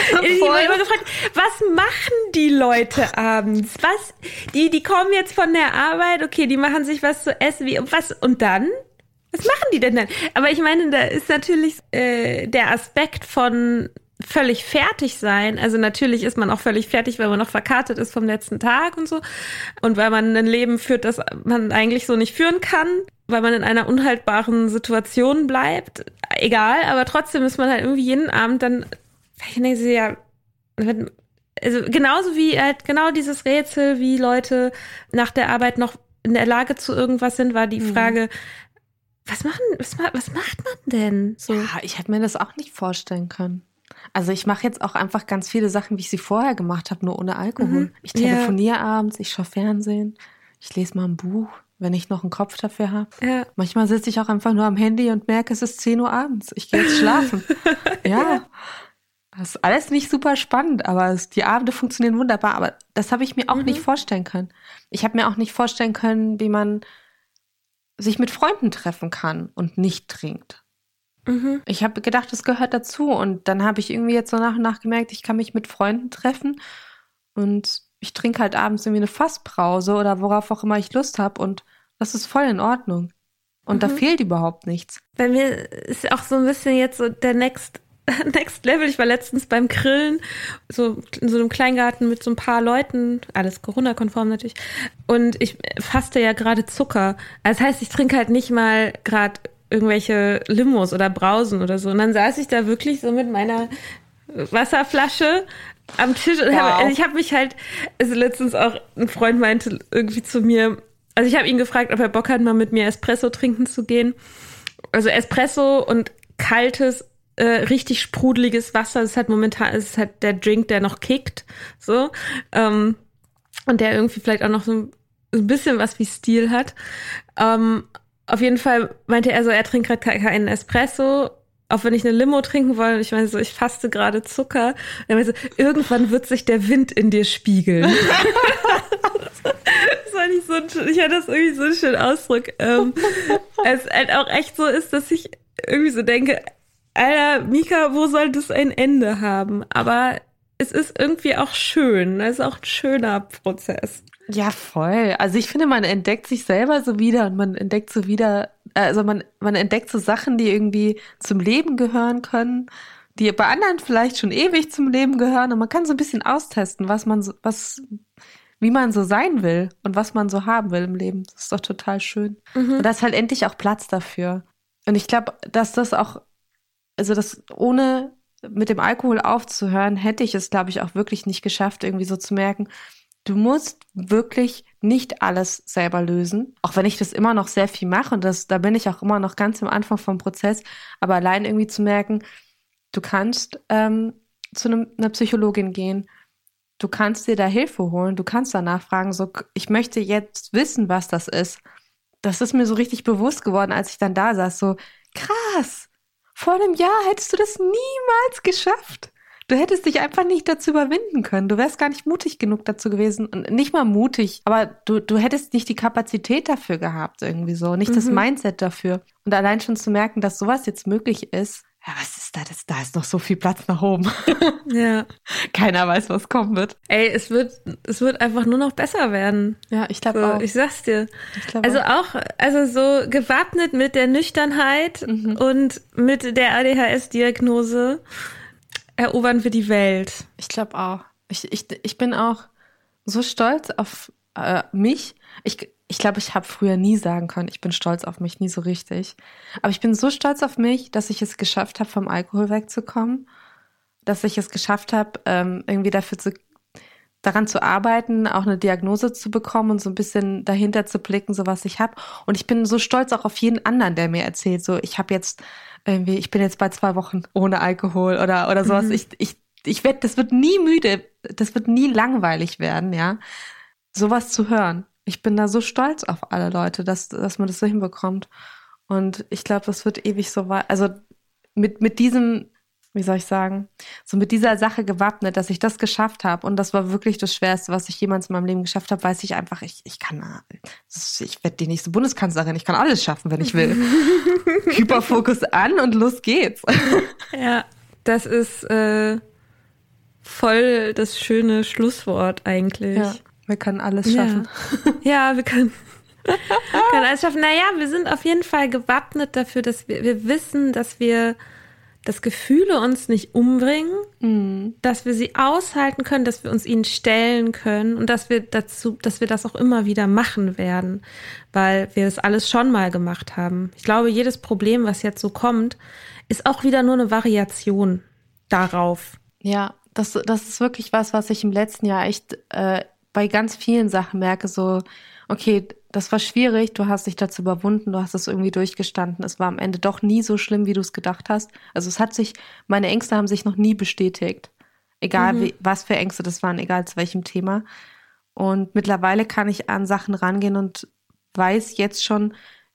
Ich habe immer gefragt, was machen die Leute abends? Was? Die, die kommen jetzt von der Arbeit, okay, die machen sich was zu essen, wie, was, und dann? Was machen die denn dann? Aber ich meine, da ist natürlich äh, der Aspekt von völlig fertig sein. Also natürlich ist man auch völlig fertig, weil man noch verkartet ist vom letzten Tag und so. Und weil man ein Leben führt, das man eigentlich so nicht führen kann, weil man in einer unhaltbaren Situation bleibt. Egal, aber trotzdem ist man halt irgendwie jeden Abend dann, ich denke, ja, also genauso wie halt genau dieses Rätsel, wie Leute nach der Arbeit noch in der Lage zu irgendwas sind, war die mhm. Frage, was, machen, was, was macht man denn? So. Ja, ich hätte mir das auch nicht vorstellen können. Also ich mache jetzt auch einfach ganz viele Sachen, wie ich sie vorher gemacht habe, nur ohne Alkohol. Mhm. Ich telefoniere ja. abends, ich schaue Fernsehen, ich lese mal ein Buch, wenn ich noch einen Kopf dafür habe. Ja. Manchmal sitze ich auch einfach nur am Handy und merke, es ist 10 Uhr abends. Ich gehe jetzt schlafen. ja. ja. Das ist alles nicht super spannend, aber die Abende funktionieren wunderbar. Aber das habe ich mir auch mhm. nicht vorstellen können. Ich habe mir auch nicht vorstellen können, wie man sich mit Freunden treffen kann und nicht trinkt. Mhm. Ich habe gedacht, das gehört dazu. Und dann habe ich irgendwie jetzt so nach und nach gemerkt, ich kann mich mit Freunden treffen und ich trinke halt abends irgendwie eine Fassbrause oder worauf auch immer ich Lust habe und das ist voll in Ordnung. Und mhm. da fehlt überhaupt nichts. Bei mir ist auch so ein bisschen jetzt so der Next Next Level. Ich war letztens beim Grillen, so in so einem Kleingarten mit so ein paar Leuten, alles Corona-konform natürlich. Und ich faste ja gerade Zucker. Das heißt, ich trinke halt nicht mal gerade irgendwelche Limos oder Brausen oder so. Und dann saß ich da wirklich so mit meiner Wasserflasche am Tisch und wow. hab, also ich habe mich halt, also letztens auch ein Freund meinte irgendwie zu mir, also ich habe ihn gefragt, ob er Bock hat, mal mit mir Espresso trinken zu gehen. Also Espresso und kaltes äh, richtig sprudeliges Wasser. Das ist halt momentan, es ist halt der Drink, der noch kickt. So. Ähm, und der irgendwie vielleicht auch noch so ein bisschen was wie Stil hat. Ähm, auf jeden Fall meinte er so, er trinkt gerade keinen Espresso, auch wenn ich eine Limo trinken wollte. Ich meine so, ich faste gerade Zucker. Er meinte so, irgendwann wird sich der Wind in dir spiegeln. das war nicht so ein, ich hatte das irgendwie so einen schönen Ausdruck. Ähm, es halt auch echt so ist, dass ich irgendwie so denke, Alter, Mika, wo soll das ein Ende haben? Aber es ist irgendwie auch schön. Es ist auch ein schöner Prozess. Ja, voll. Also ich finde, man entdeckt sich selber so wieder und man entdeckt so wieder, also man, man entdeckt so Sachen, die irgendwie zum Leben gehören können, die bei anderen vielleicht schon ewig zum Leben gehören und man kann so ein bisschen austesten, was man so, was, wie man so sein will und was man so haben will im Leben. Das ist doch total schön. Mhm. Und da ist halt endlich auch Platz dafür. Und ich glaube, dass das auch also das ohne mit dem Alkohol aufzuhören, hätte ich es, glaube ich, auch wirklich nicht geschafft, irgendwie so zu merken, du musst wirklich nicht alles selber lösen. Auch wenn ich das immer noch sehr viel mache und das, da bin ich auch immer noch ganz am Anfang vom Prozess, aber allein irgendwie zu merken, du kannst ähm, zu einem, einer Psychologin gehen, du kannst dir da Hilfe holen, du kannst danach fragen, so, ich möchte jetzt wissen, was das ist. Das ist mir so richtig bewusst geworden, als ich dann da saß, so, krass, vor einem Jahr hättest du das niemals geschafft. Du hättest dich einfach nicht dazu überwinden können. Du wärst gar nicht mutig genug dazu gewesen. Und nicht mal mutig, aber du, du hättest nicht die Kapazität dafür gehabt, irgendwie so. Nicht mhm. das Mindset dafür. Und allein schon zu merken, dass sowas jetzt möglich ist, ja, was ist da? Das, da ist noch so viel Platz nach oben. Ja. Keiner weiß, was kommen wird. Ey, es wird, es wird einfach nur noch besser werden. Ja, ich glaube so, auch. Ich sag's dir. Ich also auch. auch, also so gewappnet mit der Nüchternheit mhm. und mit der ADHS-Diagnose erobern wir die Welt. Ich glaube auch. Ich, ich, ich bin auch so stolz auf äh, mich. Ich, ich glaube, ich habe früher nie sagen können, ich bin stolz auf mich, nie so richtig. Aber ich bin so stolz auf mich, dass ich es geschafft habe, vom Alkohol wegzukommen, dass ich es geschafft habe, ähm, irgendwie dafür zu, daran zu arbeiten, auch eine Diagnose zu bekommen und so ein bisschen dahinter zu blicken, so was ich habe. Und ich bin so stolz auch auf jeden anderen, der mir erzählt, so ich habe jetzt irgendwie, ich bin jetzt bei zwei Wochen ohne Alkohol oder oder sowas. Mhm. Ich ich ich werde, das wird nie müde, das wird nie langweilig werden, ja, sowas zu hören ich bin da so stolz auf alle Leute, dass, dass man das so hinbekommt. Und ich glaube, das wird ewig so weit, also mit, mit diesem, wie soll ich sagen, so mit dieser Sache gewappnet, dass ich das geschafft habe. Und das war wirklich das Schwerste, was ich jemals in meinem Leben geschafft habe, weiß ich einfach, ich, ich kann, ich werde die nächste Bundeskanzlerin, ich kann alles schaffen, wenn ich will. Hyperfokus an und los geht's. ja, das ist äh, voll das schöne Schlusswort eigentlich. Ja. Wir können alles schaffen. Ja, ja wir können, können alles schaffen. Naja, wir sind auf jeden Fall gewappnet dafür, dass wir, wir wissen, dass wir, dass Gefühle uns nicht umbringen, mhm. dass wir sie aushalten können, dass wir uns ihnen stellen können und dass wir dazu, dass wir das auch immer wieder machen werden, weil wir das alles schon mal gemacht haben. Ich glaube, jedes Problem, was jetzt so kommt, ist auch wieder nur eine Variation darauf. Ja, das, das ist wirklich was, was ich im letzten Jahr echt äh, bei ganz vielen Sachen merke, so, okay, das war schwierig, du hast dich dazu überwunden, du hast es irgendwie durchgestanden. Es war am Ende doch nie so schlimm, wie du es gedacht hast. Also es hat sich, meine Ängste haben sich noch nie bestätigt. Egal mhm. wie, was für Ängste das waren, egal zu welchem Thema. Und mittlerweile kann ich an Sachen rangehen und weiß jetzt schon,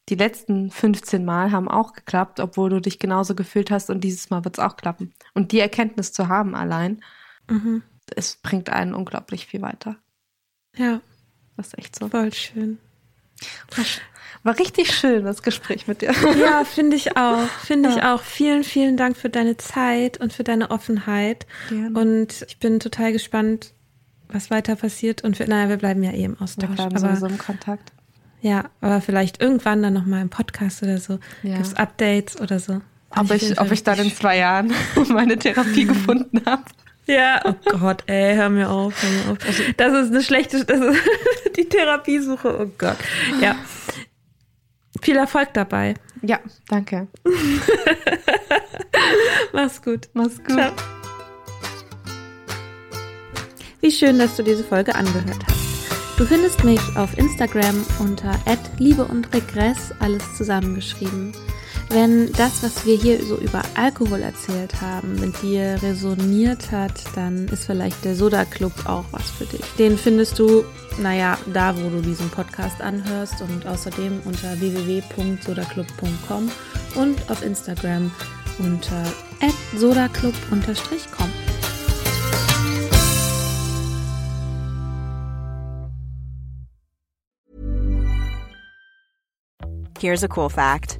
die letzten 15 Mal haben auch geklappt, obwohl du dich genauso gefühlt hast und dieses Mal wird es auch klappen. Und die Erkenntnis zu haben allein, mhm. es bringt einen unglaublich viel weiter. Ja. Das ist echt so. Voll schön. War richtig schön, das Gespräch mit dir. Ja, finde ich auch. Finde ja. ich auch. Vielen, vielen Dank für deine Zeit und für deine Offenheit. Gerne. Und ich bin total gespannt, was weiter passiert. Und wir, naja, wir bleiben ja eh im Austausch. Wir bleiben aber, sowieso im Kontakt. Ja, aber vielleicht irgendwann dann nochmal im Podcast oder so. Ja. Gibt es Updates oder so? Ob ich, ich ob ich dann in zwei Jahren meine Therapie gefunden habe. Ja, oh Gott, ey, hör mir auf, hör mir auf. Das ist eine schlechte, das ist die Therapiesuche, oh Gott. Ja. Viel Erfolg dabei. Ja, danke. Mach's gut. Mach's gut. Ciao. Wie schön, dass du diese Folge angehört hast. Du findest mich auf Instagram unter Liebe und Regress, alles zusammengeschrieben. Wenn das, was wir hier so über Alkohol erzählt haben, mit dir resoniert hat, dann ist vielleicht der Soda Club auch was für dich. Den findest du, naja, da, wo du diesen Podcast anhörst und außerdem unter www.sodaclub.com und auf Instagram unter sodaclub-com. Here's a cool fact.